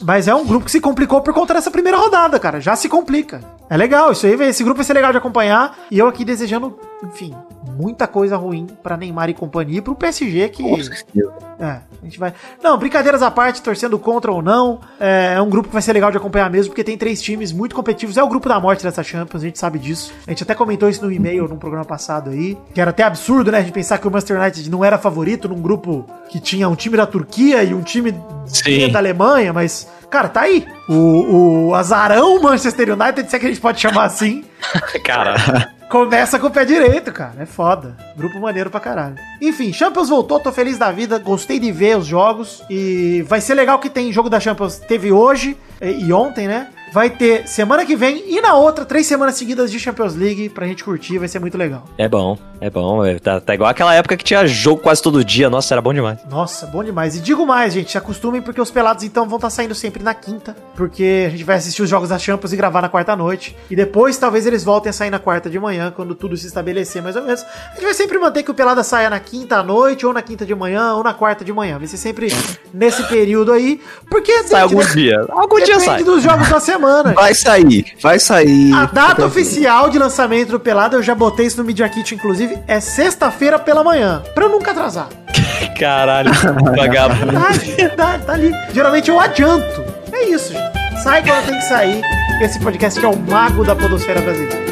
Mas é um grupo que se complicou por conta dessa primeira rodada, cara. Já se complica. É legal, isso aí, esse grupo vai ser legal de acompanhar. E eu aqui desejando, enfim, muita coisa ruim pra Neymar e companhia e pro PSG que. É, a gente vai. Não, brincadeiras à parte, torcendo contra ou não. É, é um grupo que vai ser legal de acompanhar mesmo, porque tem três times muito competitivos. É o grupo da morte dessa Champions, a gente sabe disso. A gente até comentou isso no e-mail num programa passado aí. Que era até absurdo, né? A gente pensar que o Manchester United não era favorito num grupo que tinha um time da Turquia e um time Sim. da Alemanha, mas. Cara, tá aí. O, o azarão Manchester United, se é que a gente pode chamar assim. Cara, Começa com o pé direito, cara. É foda. Grupo maneiro pra caralho. Enfim, Champions voltou, tô feliz da vida, gostei de ver os jogos. E vai ser legal que tem jogo da Champions. Teve hoje e, ontem, né? Vai ter semana que vem e na outra, três semanas seguidas de Champions League pra gente curtir, vai ser muito legal. é bom, é bom. é- Tá, tá igual aquela época que tinha jogo quase todo dia. Nossa, era bom demais. Nossa, bom demais. E digo mais, gente, se acostumem porque os pelados então vão estar saindo sempre na quinta, porque a gente vai assistir os jogos da Champions e gravar na quarta noite. E depois talvez eles voltem a sair na quarta de manhã, quando tudo se estabelecer mais ou menos. A gente vai sempre manter que o pelada saia na quinta à noite, ou na quinta de manhã, ou na quarta de manhã. Vai ser sempre nesse período aí, porque Sai algum depende- dia. Algum dia depende sai. dos jogos da semana. Vai sair, vai sair. A data oficial de lançamento do Pelada, eu já botei isso no Media Kit, inclusive, é sexta-feira pela manhã, pra eu nunca atrasar. Caralho, vagabundo. Tá, tá, tá ali. Geralmente eu adianto. É isso, gente. Sai quando tem que sair. Esse podcast que é o mago da podosfera brasileira.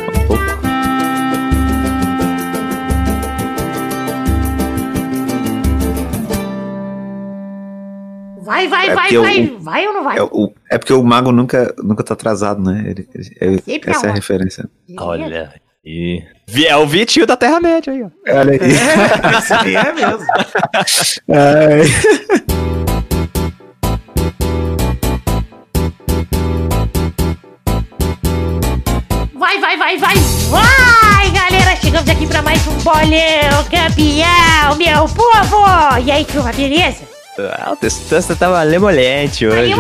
Vai, vai, É vai, vai. o- Vai ou não vai? É, o- é porque o mago nunca, nunca tá atrasado, né? Ele- ele- essa é é a referência. Olha. E... Vi- É o Vitinho da Terra-média aí, ó. Olha aí. É, esse aí é mesmo. Ai. Vai, vai, vai, vai, vai, galera! Chegamos aqui pra mais um bolão campeão, meu povo! E aí, turma, beleza? Ah, o texto tá malemolente hoje.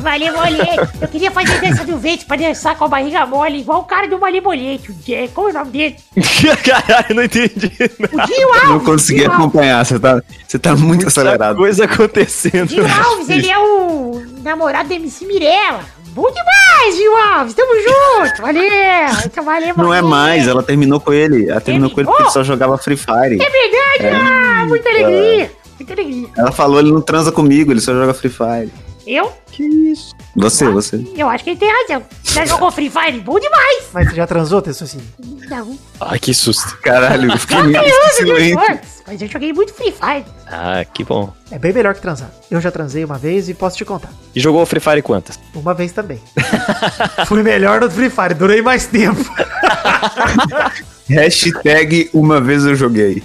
Valeu, molhete! Eu queria fazer dança do vento pra dançar com a barriga mole, igual o cara do Malemolete. o Jé- Como é o nome dele? Caralho, não entendi. O Dinho Alves! Não consegui Dinho Alves. acompanhar, você tá, você tá muito Muita acelerado. coisa acontecendo. Dinho Alves, ele é o namorado da MC Mirella. Bom demais, Gil Alves. Tamo junto. Valeu. Então, valeu, Não é mais, ela terminou com ele. Ela terminou com ele porque ele só jogava Free Fire. É verdade. Ah, muita alegria. Ela falou, ele não transa comigo, ele só joga Free Fire. Eu? Você, você. Eu acho que ele tem razão. Já jogou Free Fire? Bom demais. Mas você já transou, Tessocine? Não. Ai, que susto. Caralho, eu fiquei Não meio silêncio. Mas eu joguei muito Free Fire. Ah, que bom. É bem melhor que transar. Eu já transei uma vez e posso te contar. E jogou Free Fire quantas? Uma vez também. Fui melhor no Free Fire, durei mais tempo. Hashtag uma vez eu joguei.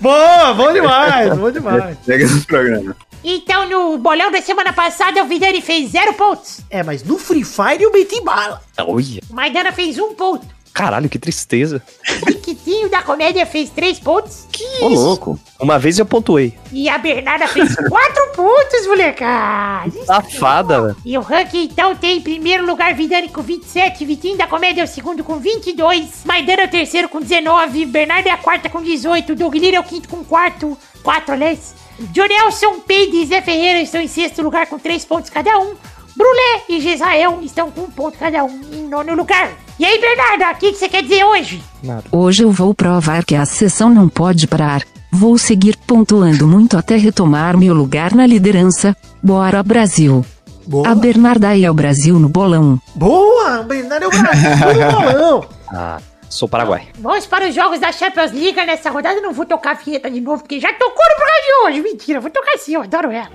Boa, bom demais, bom demais. Hashtag do programa. Então, no bolão da semana passada, o Vidani fez zero pontos. É, mas no Free Fire eu meti bala. Olha. O Maidana fez um ponto. Caralho, que tristeza. O Riquitinho da comédia fez três pontos. Ô, louco. Uma vez eu pontuei. E a Bernarda fez quatro pontos, molecada. Safada, velho. E o ranking, então, tem em primeiro lugar Vidani com 27, Vitinho da Comédia é o segundo com 22, Maidana é o terceiro com 19, Bernardo é a quarta com 18, Doug Lira é o quinto com quarto, 4, aliás. Jonelson, Peide e Zé Ferreira estão em sexto lugar com 3 pontos cada um. Brulé e Gesael estão com um ponto cada um em nono lugar. E aí, Bernarda, o que, que você quer dizer hoje? Hoje eu vou provar que a sessão não pode parar. Vou seguir pontuando muito até retomar meu lugar na liderança. Bora Brasil! Boa. A Bernarda é o Brasil no bolão. Boa, o Bernardo é o Brasil no bolão. Ah, sou Paraguai. Vamos para os jogos da Champions League nessa rodada. Eu não vou tocar a vinheta de novo, porque já tocou no programa de hoje. Mentira, vou tocar sim, eu adoro ela. O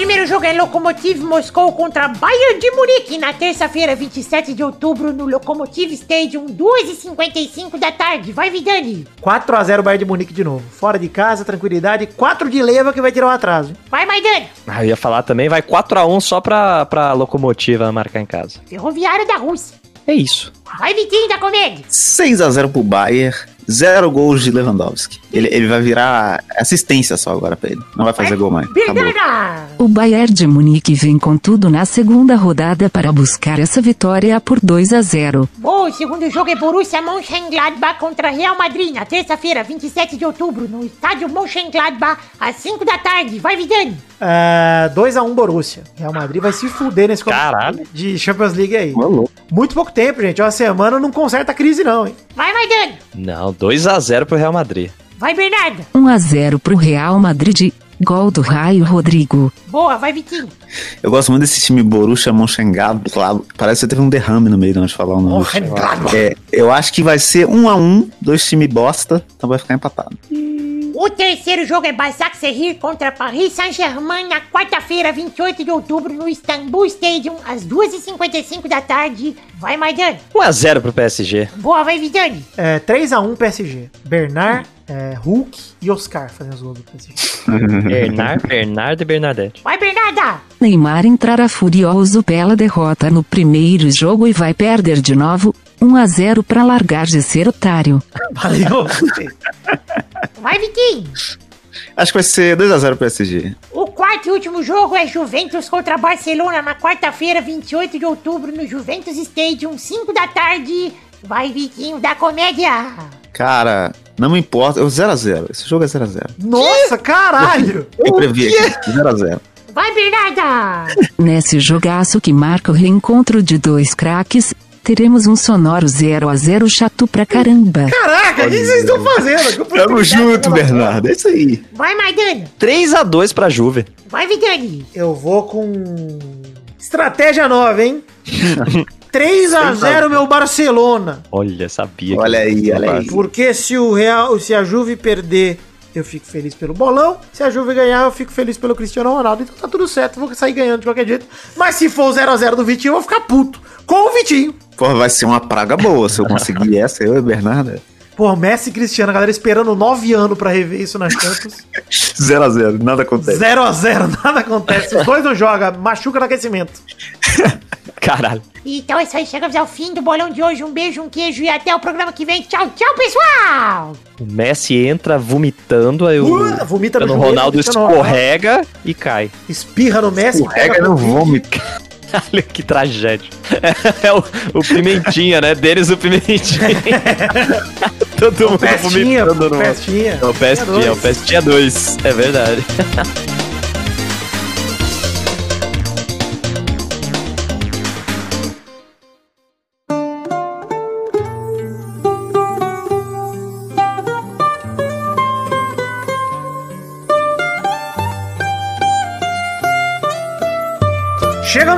primeiro jogo é Lokomotiv Moscou contra Bayern de Munique na terça-feira, 27 de outubro, no Lokomotiv Stadium, 2h55 da tarde. Vai, Vidani. 4x0 Bayern de Munique de novo. Fora de casa, tranquilidade. 4 de leva que vai tirar o atraso. Vai, Maidani. Ah, eu ia falar também, vai 4x1 só pra, pra locomotiva marcar em casa. Ferroviário da Rússia. É isso. Vai, Vitinho da Comédia. 6x0 pro Bayern, zero gols de Lewandowski. Ele, ele vai virar assistência só agora pra ele. Não vai fazer gol mais. Acabou. O Bayern de Munique vem com tudo na segunda rodada para buscar essa vitória por 2 a 0. Bom, o segundo jogo é Borussia Mönchengladbach contra Real Madrid na terça-feira, 27 de outubro, no estádio Mönchengladbach, às 5 da tarde. Vai, Vidani. É, 2x1 Borussia. Real Madrid vai se fuder nesse Caralho. de Champions League aí. Muito pouco tempo, gente. Uma semana não conserta a crise, não, hein? Vai, Maidani. Não, 2x0 pro Real Madrid. Vai, Bernarda. 1 a 0 pro Real Madrid. Gol do Raio Rodrigo. Boa, vai, Vitinho. Eu gosto muito desse time Borussia Mönchengladbach. Parece que teve um derrame no meio de onde falar o nome. Mönchengladbach. É, eu acho que vai ser um a um, dois times bosta, então vai ficar empatado. O terceiro jogo é Basak Serrir contra Paris Saint-Germain na quarta-feira, 28 de outubro, no Istanbul Stadium, às 2h55 da tarde. Vai, Maidani. 1x0 pro PSG. Boa, vai, Vidani. É, 3x1 PSG. Bernard, é, Hulk e Oscar fazendo os gols do PSG. Bernard, Bernardo e Bernadette. Vai, Bernarda. Neymar entrará furioso pela derrota no primeiro jogo e vai perder de novo. 1 a 0 para largar de ser otário. Valeu. Vai, Vitinho. Acho que vai ser 2x0 PSG. O quarto e último jogo é Juventus contra Barcelona na quarta-feira, 28 de outubro, no Juventus Stadium, 5 da tarde. Vai, Vitinho da Comédia. Cara, não me importa. 0x0. Esse jogo é 0x0. Nossa, caralho. Eu previ aqui. 0x0. Vai, Bernarda. Nesse jogaço que marca o reencontro de dois craques, teremos um sonoro 0 a 0 chato pra caramba. Caraca, o que vocês estão fazendo? Tamo junto, Bernardo. É isso aí. Vai, Maidana. 3x2 pra Juve. Vai, Vidani. Eu vou com. Estratégia nova, hein? 3x0 meu Barcelona. Olha, sabia. que- Olha aí, olha aí. Porque se o Real, se a Juve perder, eu fico feliz pelo bolão. Se a Juve ganhar, eu fico feliz pelo Cristiano Ronaldo. Então tá tudo certo, vou sair ganhando de qualquer jeito. Mas se for o 0x0 do Vitinho, eu vou ficar puto. Com o Vitinho. Pô, vai ser uma praga boa se eu conseguir essa, eu e Bernardo. Pô, Messi e Cristiano, a galera esperando 9 anos pra rever isso na Champions. 0x0, nada acontece. 0x0, nada acontece. Os dois não jogam, machuca no aquecimento. Caralho. Então é isso aí, chegamos ao fim do bolão de hoje. Um beijo, um queijo e até o programa que vem. Tchau, tchau, pessoal! O Messi entra vomitando, aí o Uh, vomita no joelho, Ronaldo Ronaldo. escorrega e cai. Espirra no Messi. Escorrega no vômito. Olha que tragédia. É, o, o Pimentinha, né? Deles o Pimentinha. Todo mundo Pestinha, vomitando no... pestinha. É o Pestinha, é o Pestinha 2. É verdade.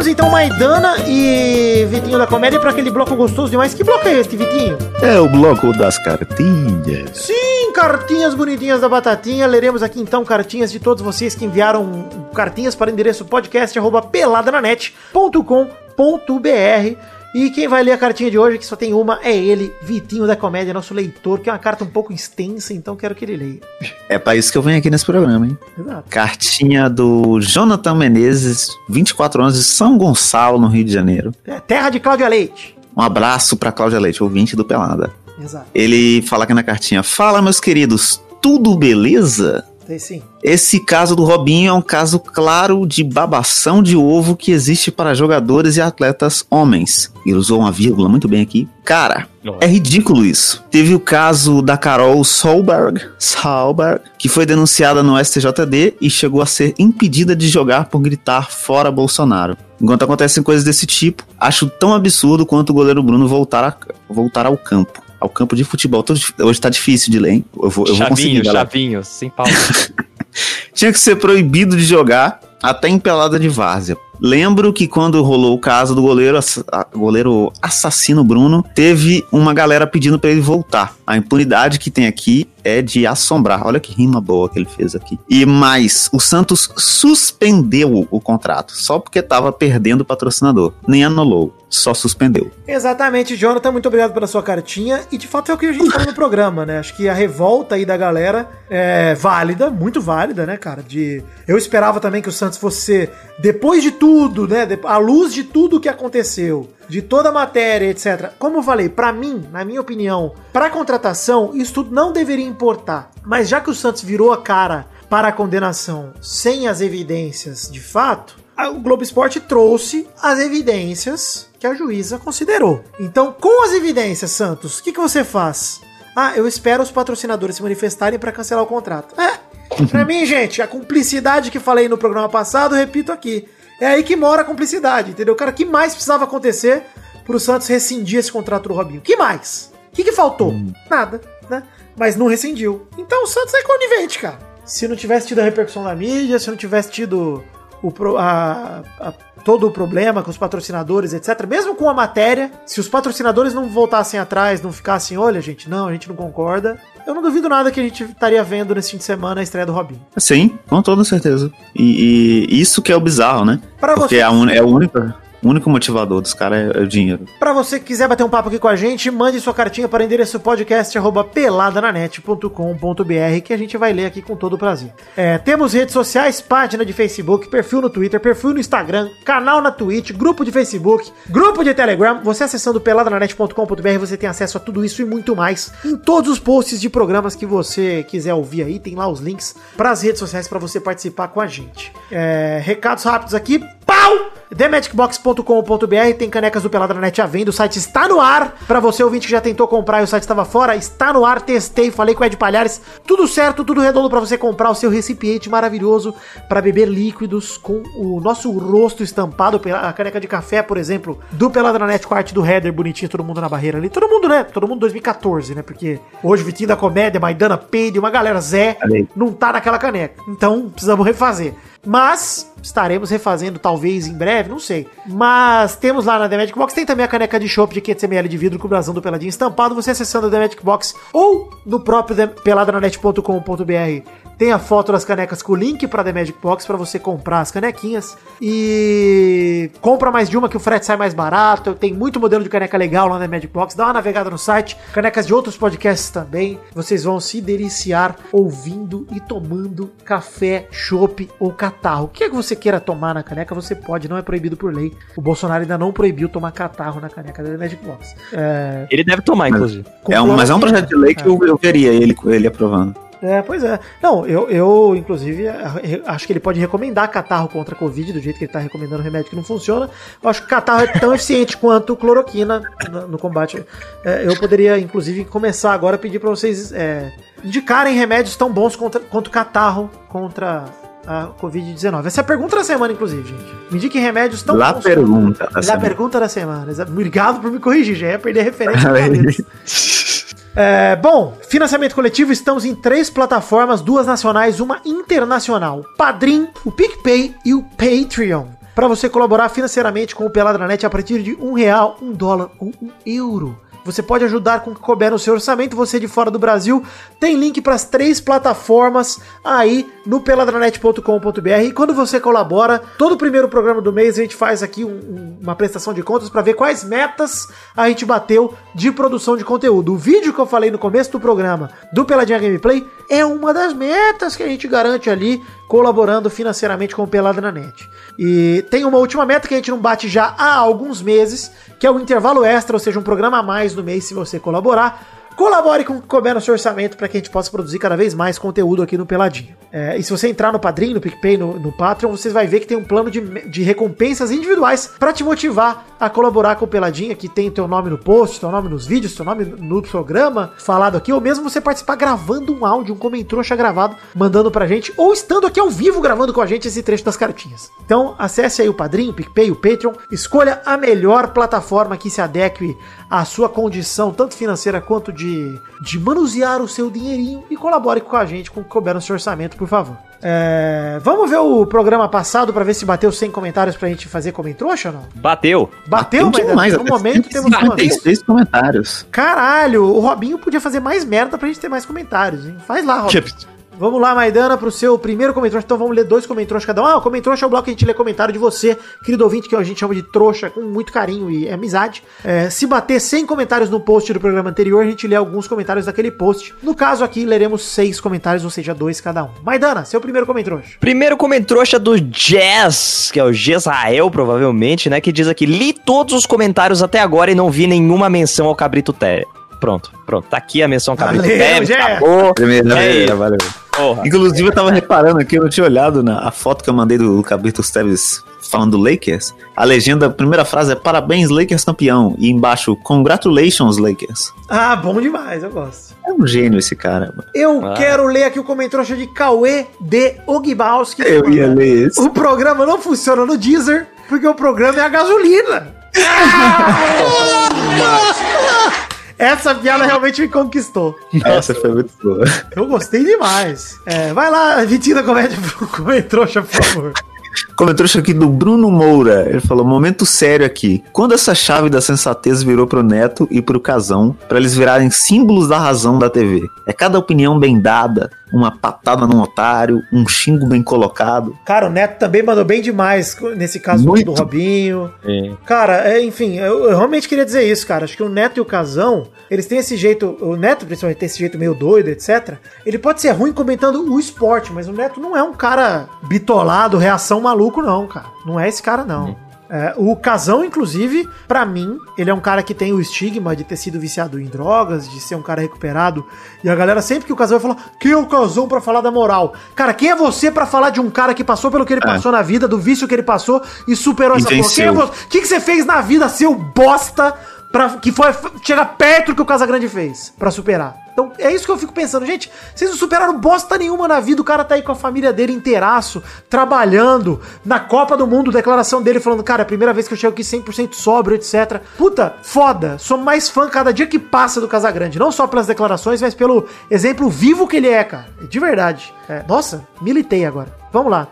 Chegamos então, Maidana e Vitinho da Comédia, para aquele bloco gostoso demais. Que bloco é este, Vitinho? É o bloco das cartinhas. Sim, cartinhas bonitinhas da Batatinha. Leremos aqui então cartinhas de todos vocês que enviaram cartinhas para o endereço podcast arroba peladananet.com.br. E quem vai ler a cartinha de hoje, que só tem uma, é ele, Vitinho da Comédia, nosso leitor, que é uma carta um pouco extensa, então quero que ele leia. É pra isso que eu venho aqui nesse programa, hein? Exato. Cartinha do Jonathan Menezes, 24 anos, de São Gonçalo, no Rio de Janeiro. É, terra de Cláudia Leite. Um abraço pra Cláudia Leite, ouvinte do Pelada. Exato. Ele fala aqui na cartinha: Fala, meus queridos, tudo beleza? Tem sim. Esse caso do Robinho é um caso claro de babação de ovo que existe para jogadores e atletas homens. Ele usou uma vírgula muito bem aqui. Cara, é ridículo isso. Teve o caso da Carol Solberg, Solberg, que foi denunciada no STJD e chegou a ser impedida de jogar por gritar fora Bolsonaro. Enquanto acontecem coisas desse tipo, acho tão absurdo quanto o goleiro Bruno voltar, a- voltar ao campo. Ao campo de futebol. Tô Hoje tá difícil de ler, hein? Eu vou, eu vou conseguir, Chavinho, galera. chavinho, sem pausa. Tinha que ser proibido de jogar até em pelada de várzea. Lembro que quando rolou o caso do goleiro, goleiro assassino Bruno, teve uma galera pedindo pra ele voltar. A impunidade que tem aqui é de assombrar. Olha que rima boa que ele fez aqui. E mais, o Santos suspendeu o contrato só porque tava perdendo o patrocinador. Nem anulou, só suspendeu. Exatamente, Jonathan, muito obrigado pela sua cartinha. E de fato é o que a gente falou no programa, né? Acho que a revolta aí da galera é válida, muito válida, né, cara? De eu esperava também que o Santos fosse depois de tudo, né, à luz de tudo que aconteceu, de toda a matéria, etc. Como eu falei, pra mim, na minha opinião, pra contratação, isso tudo não deveria importar. Mas já que o Santos virou a cara para a condenação sem as evidências de fato, a- o Globo Esporte trouxe as evidências que a juíza considerou. Então, com as evidências, Santos, o que, que você faz? Ah, eu espero os patrocinadores se manifestarem para cancelar o contrato. É, pra mim, gente, a cumplicidade que falei no programa passado, repito aqui. É aí que mora a cumplicidade, entendeu? Cara, o que mais precisava acontecer pro Santos rescindir esse contrato do Robinho? O que mais? O que, que faltou? Nada, né? Mas não rescindiu. Então o Santos é conivente, cara. Se não tivesse tido a repercussão da mídia, se não tivesse tido o, pro- a- a- todo o problema com os patrocinadores, etc. Mesmo com a matéria, se os patrocinadores não voltassem atrás, não ficassem, olha, gente, não, a gente não concorda, eu não duvido nada que a gente estaria vendo nesse fim de semana a estreia do Robinho. Sim, com toda certeza. E, e isso que é o bizarro, né? Pra Porque você, é, a un- é o único, o único motivador dos caras é, é o dinheiro. Pra você que quiser bater um papo aqui com a gente, mande sua cartinha para o endereço podcast arroba peladananet.com.br que a gente vai ler aqui com todo o prazer. É, temos redes sociais, página de Facebook, perfil no Twitter, perfil no Instagram, canal na Twitch, grupo de Facebook, grupo de Telegram. Você acessando peladananet.com.br você tem acesso a tudo isso e muito mais em todos os posts de programas que você quiser ouvir aí. Tem lá os links para as redes sociais para você participar com a gente. É, recados rápidos aqui. Pau! TheMagicBox.com.br tem canecas do Pelada na Net à venda. O site está no ar. Pra você ouvinte que já tentou comprar e o site estava fora, está no ar. Testei, falei com o Ed Palhares. Tudo certo, tudo redondo pra você comprar o seu recipiente maravilhoso pra beber líquidos com o nosso rosto estampado. pela- A caneca de café, por exemplo, do Pelada na Net com a arte do header bonitinho, todo mundo na barreira ali. Todo mundo, né? Todo mundo 2014, né? Porque hoje Vitinho da Comédia, Maidana Peide, uma galera Zé, não tá naquela caneca. Então precisamos refazer. Mas estaremos refazendo talvez em breve, não sei. Mas temos lá na The Magic Box, tem também a caneca de chopp de 500ml de vidro com o brasão do Peladinho estampado. Você acessando a The Magic Box ou no próprio peladananet.com.br tem a foto das canecas com o link para The Magic Box para você comprar as canequinhas. E compra mais de uma que o frete sai mais barato. Tem muito modelo de caneca legal lá na The Magic Box. Dá uma navegada no site. Canecas de outros podcasts também. Vocês vão se deliciar ouvindo e tomando café, chopp ou catarro. O que é que você queira tomar na caneca, você pode, não é proibido por lei. O Bolsonaro ainda não proibiu tomar catarro na caneca da The Magic Box. É, Ele deve tomar, inclusive. É um, mas é um projeto de lei que eu, eu veria ele, ele aprovando. É, pois é. Não, eu, eu inclusive, acho que ele pode recomendar catarro contra a Covid, do jeito que ele tá recomendando remédio que não funciona. Eu acho que catarro é tão eficiente quanto cloroquina no, combate. É, eu poderia, inclusive, começar agora a pedir para vocês é, indicarem remédios tão bons contra, quanto catarro contra a Covid-19. Essa é a pergunta da semana, inclusive, gente. Me indiquem remédios tão La bons. pergunta da La semana. pergunta da semana. Obrigado por me corrigir, já ia perder a referência. É, bom, financiamento coletivo, estamos em três plataformas, duas nacionais, uma internacional. Padrim, o PicPay e o Patreon. Para você colaborar financeiramente com o Peladranet a partir de um real, um dólar ou um euro. Você pode ajudar com o que couber no seu orçamento, você de fora do Brasil. Tem link para as três plataformas aí no peladranet.com.br. E quando você colabora, todo primeiro programa do mês a gente faz aqui um- uma prestação de contas para ver quais metas a gente bateu de produção de conteúdo. O vídeo que eu falei no começo do programa do Peladinha Gameplay é uma das metas que a gente garante ali colaborando financeiramente com o Pelada na Net. E tem uma última meta que a gente não bate já há alguns meses, que é o intervalo extra, ou seja, um programa a mais no mês se você colaborar. Colabore com o que couber no seu orçamento para que a gente possa produzir cada vez mais conteúdo aqui no Peladinho. É, e se você entrar no Padrim, no PicPay, no, no Patreon, você vai ver que tem um plano de, de recompensas individuais para te motivar a colaborar com o Peladinha, que tem teu nome no post, teu nome nos vídeos, teu nome no programa falado aqui, ou mesmo você participar gravando um áudio, um comentrouxa gravado, mandando pra gente, ou estando aqui ao vivo gravando com a gente esse trecho das cartinhas. Então, acesse aí o Padrim, o PicPay, o Patreon, escolha a melhor plataforma que se adeque à sua condição, tanto financeira quanto de, de manusear o seu dinheirinho e colabore com a gente com o que couber no seu orçamento, por favor. É, vamos ver o programa passado pra ver se bateu 100 comentários pra gente fazer comentrouxa ou não? Bateu. Bateu, mas demais, no momento temos uma 56 comentários. Caralho, o Robinho podia fazer mais merda pra gente ter mais comentários, hein? Faz lá, Robinho. Vamos lá, Maidana, pro seu primeiro comentário. Então vamos ler dois comentários cada um. Ah, o comentário é o bloco que a gente lê comentário de você, querido ouvinte, que a gente chama de trouxa, com muito carinho e amizade. É, se bater 100 comentários no post do programa anterior, a gente lê alguns comentários daquele post. No caso aqui, leremos seis comentários, ou seja, dois cada um. Maidana, seu primeiro comentário. Primeiro comentrouxa do Jazz, que é o Jezrael, provavelmente, né? Que diz aqui: li todos os comentários até agora e não vi nenhuma menção ao Cabrito Té. Pronto, pronto. Tá aqui a menção Cabrito Valeu. Jazz. Acabou. Primeira, É isso. valeu. Porra. Inclusive, eu tava reparando aqui, eu não tinha olhado na a foto que eu mandei do Cabrito Teves falando do Lakers. A legenda, a primeira frase é Parabéns, Lakers campeão. E embaixo, Congratulations, Lakers. Ah, bom demais, eu gosto. É um gênio esse cara, mano. Eu Ah. quero ler aqui o comentário de Cauê de Ogbalski. Eu ia ler esse. O programa não funciona no Deezer, porque o programa é a gasolina. Essa piada realmente me conquistou. Essa foi muito boa. Eu gostei demais. É, vai lá, Vitinho da Comédia, comentrouxa, por favor. Comentou isso aqui do Bruno Moura. Ele falou: momento sério aqui. Quando essa chave da sensatez virou pro Neto e pro Casão, pra eles virarem símbolos da razão da TV? É cada opinião bem dada, uma patada num otário, um xingo bem colocado. Cara, o Neto também mandou bem demais nesse caso Muito. do Robinho. É. Cara, é, enfim, eu, eu realmente queria dizer isso, cara. Acho que o Neto e o Casão, eles têm esse jeito, o Neto principalmente tem esse jeito meio doido, etc. Ele pode ser ruim comentando o esporte, mas o Neto não é um cara bitolado, reação maluco, não, cara. Não é esse cara, não. É, o Casão, inclusive, pra mim, ele é um cara que tem o estigma de ter sido viciado em drogas, de ser um cara recuperado. E a galera, sempre que o Casão vai falar, quem é o Casão pra falar da moral? Cara, quem é você pra falar de um cara que passou pelo que ele É. passou na vida, do vício que ele passou e superou E essa porra? Quem é você? O que, que você fez na vida, seu bosta, pra, que foi chegar perto do que o Casagrande fez pra superar? Então, é isso que eu fico pensando. Gente, vocês não superaram bosta nenhuma na vida. O cara tá aí com a família dele inteiraço, trabalhando, na Copa do Mundo, declaração dele falando, cara, é a primeira vez que eu chego aqui 100% sóbrio, etc. Puta, foda. Sou mais fã cada dia que passa do Casagrande. Não só pelas declarações, mas pelo exemplo vivo que ele é, cara. De verdade. É, nossa, militei agora. Vamos lá.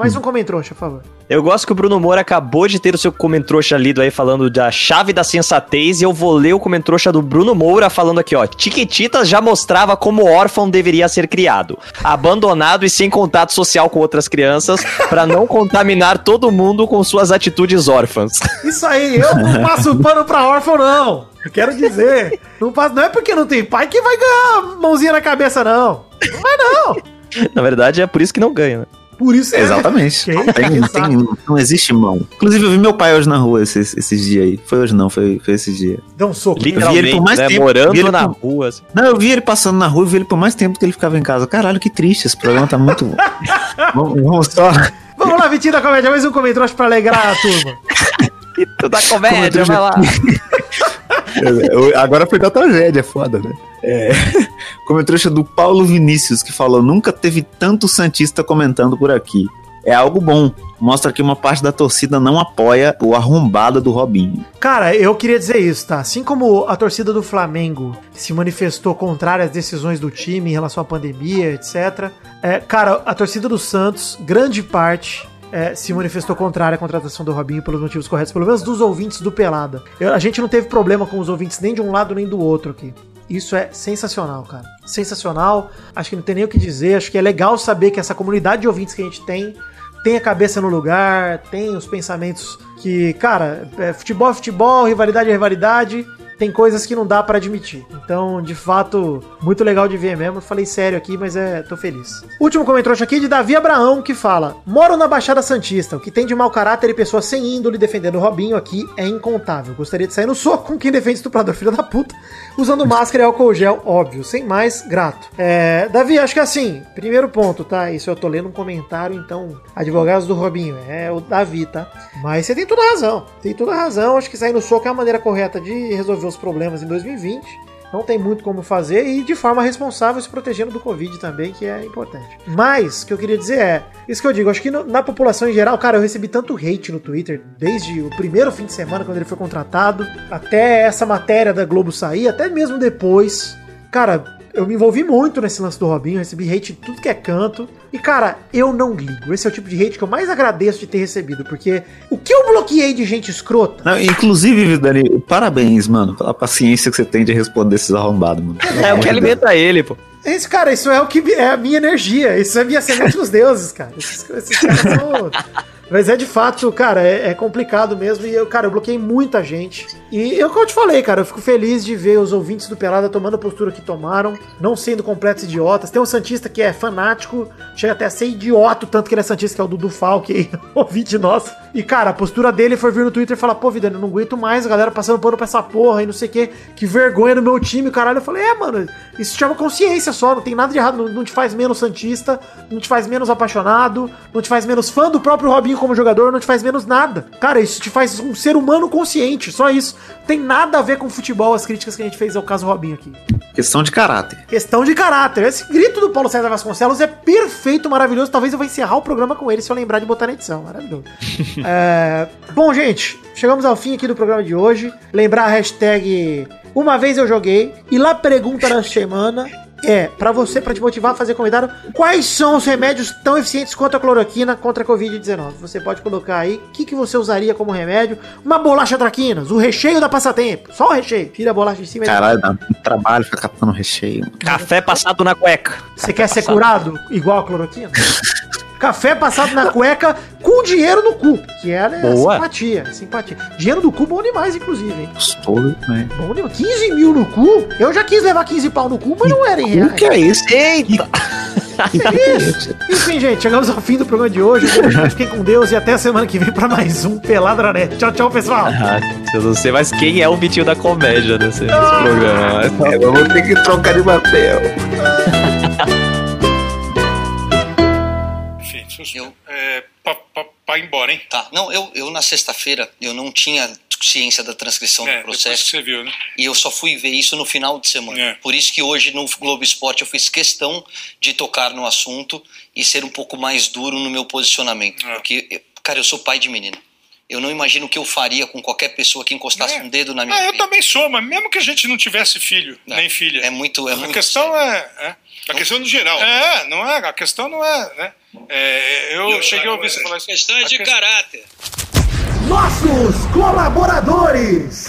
Mais um comentário, por favor. Eu gosto que o Bruno Moura acabou de ter o seu comentrouxa lido aí falando da chave da sensatez e eu vou ler o comentrouxa do Bruno Moura falando aqui, ó. Tiquititas já mostrava como órfão deveria ser criado. Abandonado e sem contato social com outras crianças pra não contaminar todo mundo com suas atitudes órfãs. Isso aí, eu não passo pano pra órfão, não. Eu quero dizer. Não, passo, não é porque não tem pai que vai ganhar mãozinha na cabeça, não. Não vai, não. Na verdade, é por isso que não ganha, né? Por isso é- Exatamente. Tem- tem- não existe mão. Inclusive, eu vi meu pai hoje na rua esses, esses dias aí. Foi hoje não, foi, foi esses dias. Dá um soco. vi ele Literalmente, por mais né? tempo, vi Morando ele na por- rua. assim. Não, eu vi ele passando na rua e vi ele por mais tempo do que ele ficava em casa. Caralho, que triste. Esse programa tá muito. vamos, vamos só. Vamos lá, Vitinho da Comédia, mais um comentário pra alegrar a turma. Mito da comédia, vai lá. Agora foi da tragédia, foda, né? É. Como trouxa do Paulo Vinícius, que falou: nunca teve tanto Santista comentando por aqui. É algo bom. Mostra que uma parte da torcida não apoia o arrombado do Robinho. Cara, eu queria dizer isso, tá? Assim como a torcida do Flamengo se manifestou contrária às decisões do time em relação à pandemia, etc. É, cara, a torcida do Santos, grande parte. É, se manifestou contrária à contratação do Robinho pelos motivos corretos, pelo menos dos ouvintes do Pelada. Eu- a gente não teve problema com os ouvintes nem de um lado nem do outro aqui. Isso é sensacional, cara. Sensacional. Acho que não tem nem o que dizer. Acho que é legal saber que essa comunidade de ouvintes que a gente tem tem a cabeça no lugar, tem os pensamentos que, cara, é, futebol é futebol, rivalidade é rivalidade, tem coisas que não dá pra admitir. Então, de fato, muito legal de ver mesmo. Falei sério aqui, mas é, tô feliz. Último comentário aqui de Davi Abraão que fala: Moro na Baixada Santista. O que tem de mau caráter e pessoas sem índole defendendo o Robinho aqui é incontável. Gostaria de sair no soco com quem defende estuprador, filho da puta, usando máscara e álcool gel, óbvio. Sem mais, grato. É, Davi, acho que assim, primeiro ponto, tá? Isso eu tô lendo um comentário, então, advogados do Robinho, é o Davi, tá? Mas você tem toda a razão. Tem toda a razão. Acho que sair no soco é a maneira correta de resolver os problemas em 2020. Não tem muito como fazer e de forma responsável se protegendo do Covid também, que é importante. Mas, o que eu queria dizer é, isso que eu digo, acho que no- na população em geral, cara, eu recebi tanto hate no Twitter, desde o primeiro fim de semana, quando ele foi contratado, até essa matéria da Globo sair, até mesmo depois. Cara, eu me envolvi muito nesse lance do Robinho, recebi hate de tudo que é canto. E, cara, eu não ligo. Esse é o tipo de hate que eu mais agradeço de ter recebido, porque o que eu bloqueei de gente escrota Não, inclusive, Dani, parabéns, mano, pela paciência que você tem de responder esses arrombados, mano. É o que alimenta ele, pô. Esse, cara, isso é o que é a minha energia. Isso é minha semente dos deuses, cara. Esses, esses caras são. Mas é de fato, cara, é, é complicado mesmo. E eu, cara, eu bloqueei muita gente. E eu, como eu te falei, cara, eu fico feliz de ver os ouvintes do Pelada tomando a postura que tomaram, não sendo completos idiotas. Tem um Santista que é fanático, chega até a ser idiota, tanto que ele é Santista, que é o Dudu Falque, aí, ouvinte nosso. E, cara, a postura dele foi vir no Twitter e falar: pô, Vidano, eu não aguento mais a galera passando pano pra essa porra e não sei o quê. Que vergonha no meu time, caralho. Eu falei: é, mano, isso chama consciência só, não tem nada de errado, não, não te faz menos Santista, não te faz menos apaixonado, não te faz menos fã do próprio Robinho como jogador, não te faz menos nada. Cara, isso te faz um ser humano consciente, só isso. Tem nada a ver com futebol, as críticas que a gente fez ao caso Robinho aqui. Questão de caráter. Questão de caráter. Esse grito do Paulo César Vasconcelos é perfeito, maravilhoso. Talvez eu vou encerrar o programa com ele se eu lembrar de botar na edição. Maravilhoso. É, Bom, gente, chegamos ao fim aqui do programa de hoje. Lembrar a hashtag Uma vez eu joguei. E lá pergunta da semana é, pra você, pra te motivar a fazer comentário, quais são os remédios tão eficientes quanto a cloroquina contra a Covid-19? Você pode colocar aí o que, que você usaria como remédio. Uma bolacha traquinas, o recheio da passatempo. Só o recheio. Tira a bolacha de cima e Caralho, dá muito trabalho ficar catando recheio. Café passado na cueca. Você quer ser curado igual a cloroquina? Café passado na cueca com dinheiro no cu. Que é né, Boa. simpatia, simpatia. Dinheiro do cu bom demais, inclusive, hein? Gostoso, né? Bom demais. 15 mil no cu? Eu já quis levar 15 pau no cu, mas não era em O que é isso? Eita! Enfim, gente, chegamos ao fim do programa de hoje. Fiquem com Deus e até a semana que vem pra mais um Peladranet. Tchau, tchau, pessoal. Ah, eu não sei mais quem é o Vitinho da comédia nesse, nesse programa. É, vou ter que trocar de papel. Deixa eu... Eu- É, ir embora, hein? Tá. Não, eu, eu na sexta-feira eu não tinha ciência da transcrição É, do depois que processo você viu, né? e eu só fui ver isso no final de semana. É. Por isso que hoje no Globo Esporte eu fiz questão de tocar no assunto e ser um pouco mais duro no meu posicionamento. É. Porque, eu- cara, eu sou pai de menina. Eu não imagino o que eu faria com qualquer pessoa que encostasse É. um dedo na minha Ah, eu vida. também sou, mas mesmo que a gente não tivesse filho, Não, nem filha. É muito, é a muito. questão é, é. A questão no geral. É, não é. A questão não é. Né? É, eu cheguei a ouvir você falar isso. questão é de caráter. Nossos colaboradores.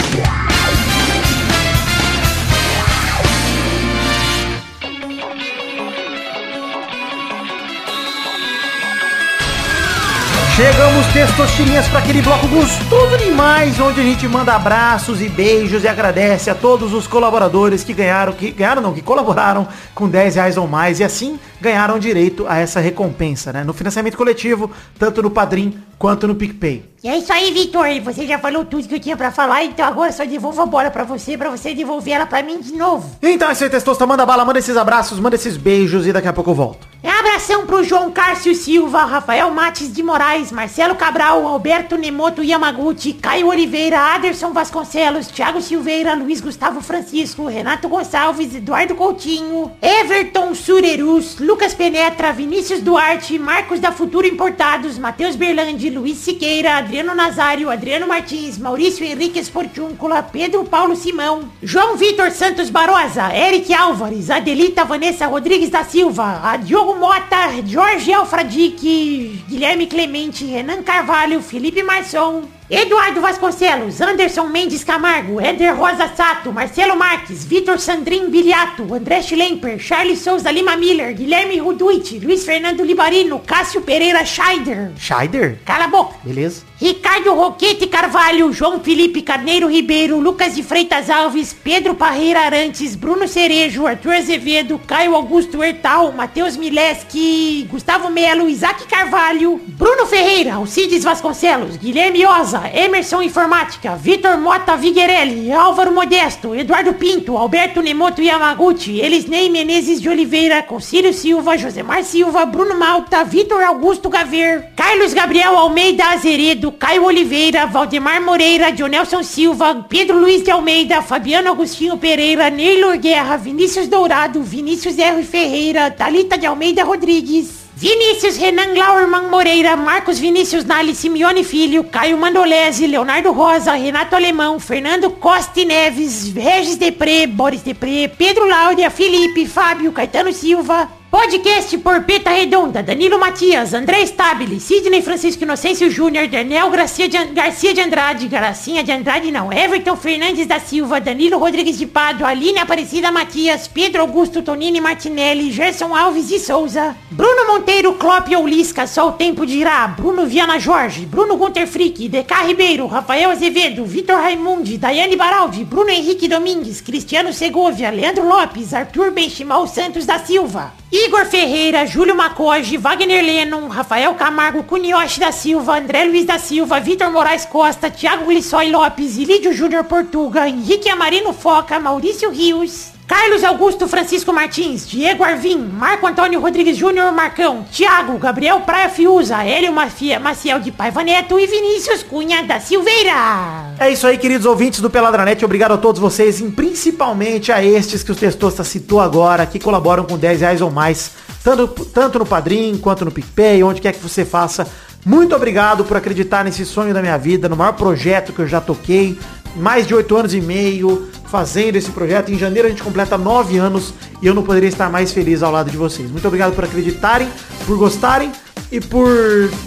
Chegamos, testosterinhas, para aquele bloco gostoso demais, onde a gente manda abraços e beijos e agradece a todos os colaboradores que ganharam, que ganharam não, que colaboraram com 10 reais ou mais e assim ganharam direito a essa recompensa, né? No financiamento coletivo, tanto no Padrim quanto no PicPay. E é isso aí, Vitor. Você já falou tudo que eu tinha pra falar, então agora eu só devolvo a bola pra você, pra você devolver ela pra mim de novo. Então é isso aí, Testosta, manda bala, manda esses abraços, manda esses beijos e daqui a pouco eu volto. É abração pro João Cárcio Silva, Rafael Mates de Moraes, Marcelo Cabral, Alberto Nemoto Yamaguchi, Caio Oliveira, Aderson Vasconcelos, Thiago Silveira, Luiz Gustavo Francisco, Renato Gonçalves, Eduardo Coutinho, Everton Surerus, Lucas Penetra, Vinícius Duarte, Marcos da Futuro Importados, Matheus Berlandi, Luiz Siqueira, Adriano Nazário, Adriano Martins, Maurício Henrique Esportúncula, Pedro Paulo Simão, João Vitor Santos Barosa, Eric Álvares, Adelita Vanessa Rodrigues da Silva, Diogo Mota, Jorge Alfradique, Guilherme Clemente, Renan Carvalho, Felipe Marçom, Eduardo Vasconcelos, Anderson Mendes Camargo, Éder Rosa Sato, Marcelo Marques, Vitor Sandrin Biliato, André Schlemper, Charles Souza Lima Miller, Guilherme Ruduit, Luiz Fernando Libarino, Cássio Pereira Scheider. Scheider? Cala a boca. Beleza. Ricardo Roquete Carvalho, João Felipe Carneiro Ribeiro, Lucas de Freitas Alves, Pedro Parreira Arantes, Bruno Cerejo, Arthur Azevedo, Caio Augusto Hertal, Matheus Mileski, Gustavo Melo, Isaac Carvalho, Bruno Ferreira, Alcides Vasconcelos, Guilherme Oza, Emerson Informática, Vitor Mota Viguerelli, Álvaro Modesto, Eduardo Pinto, Alberto Nemoto Yamaguchi, Elisnei Menezes de Oliveira, Concílio Silva, Josemar Silva, Bruno Malta, Vitor Augusto Gaver, Carlos Gabriel Almeida Azeredo, Caio Oliveira, Valdemar Moreira, Dionelson Silva, Pedro Luiz de Almeida, Fabiano Agostinho Pereira, Neylor Guerra, Vinícius Dourado, Vinícius R. Ferreira, Talita de Almeida Rodrigues, Vinícius Renan Lauerman Moreira, Marcos Vinícius Nali, Simeone Filho, Caio Mandolese, Leonardo Rosa, Renato Alemão, Fernando Costa Neves, Regis Depré, Boris Depré, Pedro Láudia, Felipe, Fábio, Caetano Silva, Podcast Porpeta Redonda, Danilo Matias, André Stabile, Sidney Francisco Inocêncio Júnior, Daniel Garcia de, Garcia de Andrade, Gracinha de Andrade não, Everton Fernandes da Silva, Danilo Rodrigues de Pado, Aline Aparecida Matias, Pedro Augusto Tonini Martinelli, Gerson Alves de Souza, Bruno Monteiro, Klopp Oulisca, Só o Tempo dirá, Bruno Viana Jorge, Bruno Gunter Frick, DK Ribeiro, Rafael Azevedo, Vitor Raimundi, Daiane Baraldi, Bruno Henrique Domingues, Cristiano Segovia, Leandro Lopes, Arthur Benchimal Santos da Silva, Igor Ferreira, Júlio Macoge, Wagner Lennon, Rafael Camargo, Cunioche da Silva, André Luiz da Silva, Vitor Moraes Costa, Thiago Glissói Lopes, Ilídio Júnior Portuga, Henrique Amarino Foca, Maurício Rios, Carlos Augusto Francisco Martins, Diego Arvim, Marco Antônio Rodrigues Júnior Marcão, Thiago, Gabriel Praia Fiuza, Hélio Mafia, Maciel de Paiva Neto e Vinícius Cunha da Silveira. É isso aí, queridos ouvintes do Peladranet. Obrigado a todos vocês, e principalmente a estes que o Testosta citou agora, que colaboram com 10 reais ou mais, tanto, tanto no Padrim quanto no PicPay, onde quer que você faça. Muito obrigado por acreditar nesse sonho da minha vida, no maior projeto que eu já toquei. Mais de oito anos e meio fazendo esse projeto. Em janeiro a gente completa nove anos e eu não poderia estar mais feliz ao lado de vocês. Muito obrigado por acreditarem, por gostarem e por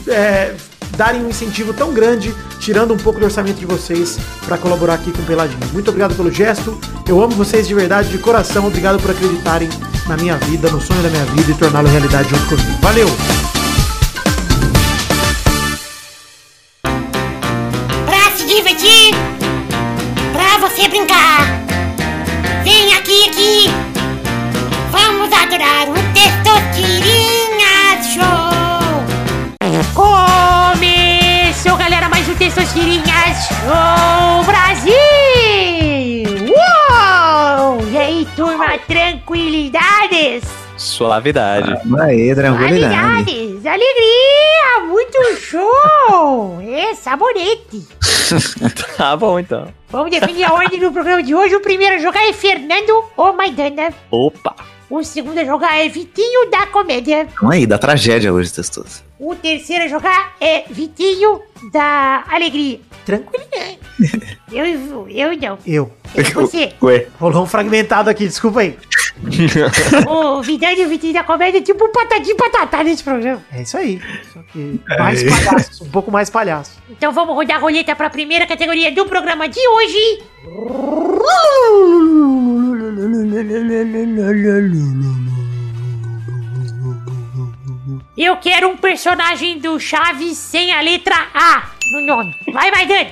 é, darem um incentivo tão grande, tirando um pouco do orçamento de vocês para colaborar aqui com o Peladinho. Muito obrigado pelo gesto. Eu amo vocês de verdade, de coração. Obrigado por acreditarem na minha vida, no sonho da minha vida e torná-lo realidade junto comigo. Valeu! Show Brasil. Uou! E aí, turma, tranquilidades? Suavidade. Aí, tranquilidade. Tranquilidades, alegria, muito show. É, sabonete. tá bom, então. Vamos definir a ordem do programa de hoje. O primeiro a jogar é Fernando ou Maidana. Opa. O segundo a jogar é Vitinho da Comédia. Aí, da tragédia hoje, Testoso. O terceiro a jogar é Vitinho da Alegria. Tranquilidade. eu, eu, eu não. Eu. Eu você. Ué. Rolou um fragmentado aqui, desculpa aí. o Vidani e o Vitinho da Comédia é tipo um patadinho patatá nesse programa. É isso aí. Só que mais palhaço, um pouco mais palhaço. Então vamos rodar a roleta para a primeira categoria do programa de hoje. Eu quero um personagem do Chaves sem a letra A no nome. Vai, Maidana.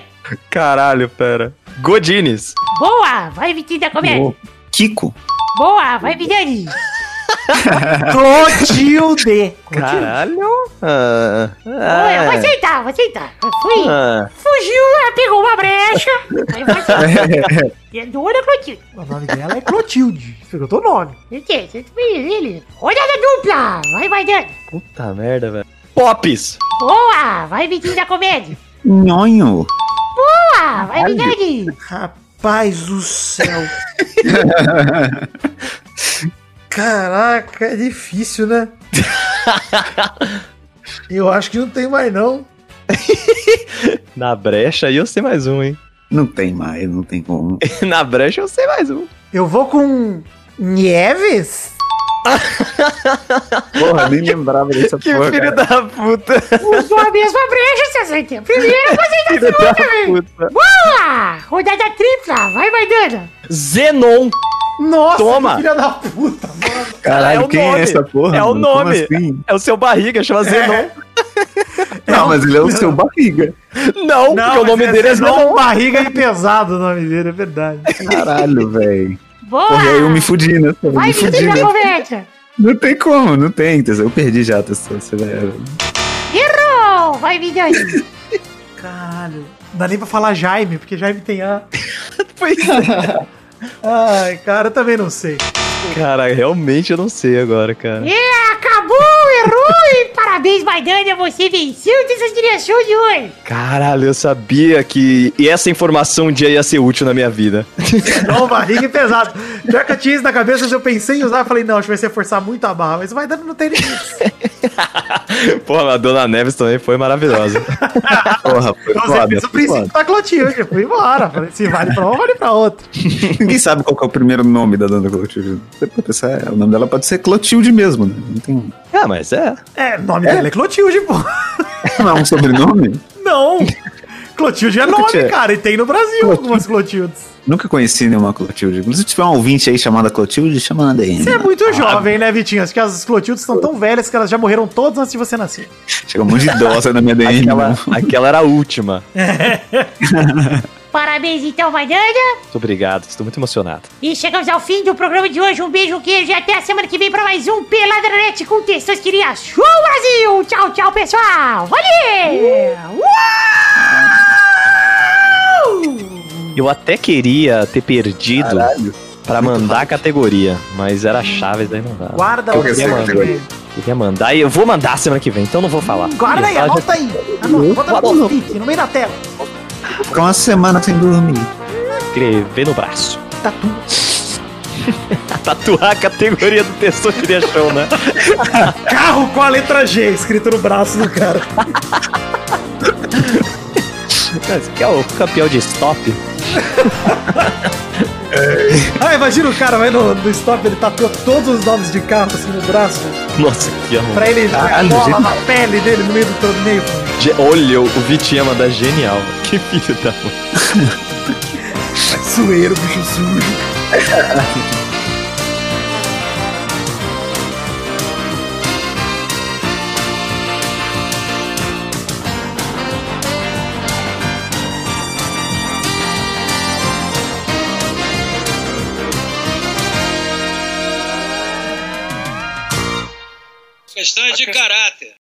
Caralho, pera. Godines. Boa, vai, Vitinho da Comédia. Kiko. Boa, vai, Vidani. Clotilde. Caralho. Ah, Boa, eu vou ah, aceitar, vou aceitar. Eu fui. ah. Fugiu, ela pegou uma brecha. Aí vai aceitar. E é dona Clotilde. O nome dela é Clotilde. Você perguntou o nome. O quê? Você fez ele? Rodada dupla. Vai, vai, Dani. Puta merda, velho. Pops. Boa, vai, Vitinho da Comédia. Nhonho. Boa, vai, Vidani. Rapaz do céu. Caraca, é difícil, né? Eu acho que não tem mais, não. Na brecha aí eu sei mais um, hein? Não tem mais, não tem como. Na brecha eu sei mais um. Eu vou com Nieves? Porra, nem lembrava dessa Que porra. filho cara. da puta. Usou a mesma brecha, aceita. a Primeira, você da segunda, velho. Boa! Rodada tripla. Vai, vai, Dana. Zenon. Nossa, Toma. filha da puta, mano. Caralho, É o quem nome. é essa porra? É o mano? Nome. assim? É o seu barriga, chama Zenon. Não, mas ele é o seu barriga. Não, porque o nome mas dele é Zenon Zenon. barriga e pesado o nome dele, é verdade. Caralho, velho. Boa! Porra, aí eu me fudi, né? Eu Vai, me fudi, né? Não tem como, não tem. Tesão. Eu perdi já, Tesão. Você vai... Errou! Vai, Vidani. Caralho. Não dá nem pra falar Jaime, porque Jaime tem A. Pois é. Ai, cara, eu também não sei. Cara, realmente eu não sei agora, cara. É, acabou, errou e parabéns, Maidana, você venceu dessa direção de hoje. Caralho, eu sabia que e essa informação um dia ia ser útil na minha vida. Não, barriga e pesado. Já que eu tinha isso na cabeça, eu pensei em usar, falei, não, acho que vai ser forçar muito a barra, mas vai dando não tem limite. Porra, a Dona Neves também foi maravilhosa. Porra, foi Então você foda, fez o foi princípio da Clotilde, fui embora. Falei, se vale pra uma, vale pra outra. Ninguém sabe qual que é o primeiro nome da dona Clotilde. Você pode pensar, é, o nome dela pode ser Clotilde mesmo, né? Não tem ah, mas é. É, o nome dela é Clotilde, pô. não é um sobrenome? Não. Clotilde é nome, tinha. cara, e tem no Brasil algumas Clotildes. Nunca conheci nenhuma Clotilde. Inclusive, se tiver um ouvinte aí chamada Clotilde, chama na DM. Você é muito jovem, né, Vitinho? Acho que as Clotildes estão tão velhas que elas já morreram todas antes de você nascer. Chega um monte de idosa na minha DM. Aquela, né? aquela era a última. Parabéns então, Maidana. Muito obrigado, estou muito emocionado. E chegamos ao fim do programa de hoje. Um beijo, um queijo e até a semana que vem pra mais um Peladranet com textos queria Show Brasil! Tchau, tchau, pessoal! Valeu! Uau! Eu até queria ter perdido pra mandar a categoria, mas era Chaves, daí não dá. Guarda que o categoria? Queria mandar e eu vou mandar semana que vem, então não vou falar. Guarda aí, anota aí. Anota, bota no meio da tela. Ficar uma semana sem dormir. escrever no braço. Tatu. Tatuar a categoria do texto que deixou, né? Carro com a letra G escrito no braço do cara. Esse aqui é o campeão de stop. Ah, imagina o cara vai no, no stop, ele tatua todos os nomes de carro assim no braço, Nossa, que amor. pra ele Caralho, bola na pele dele no meio do torneio. Ge- Olha, o Vitinho ia mandar genial. Que filho da mãe. Sueiro, bicho sujo. Questão é de caráter.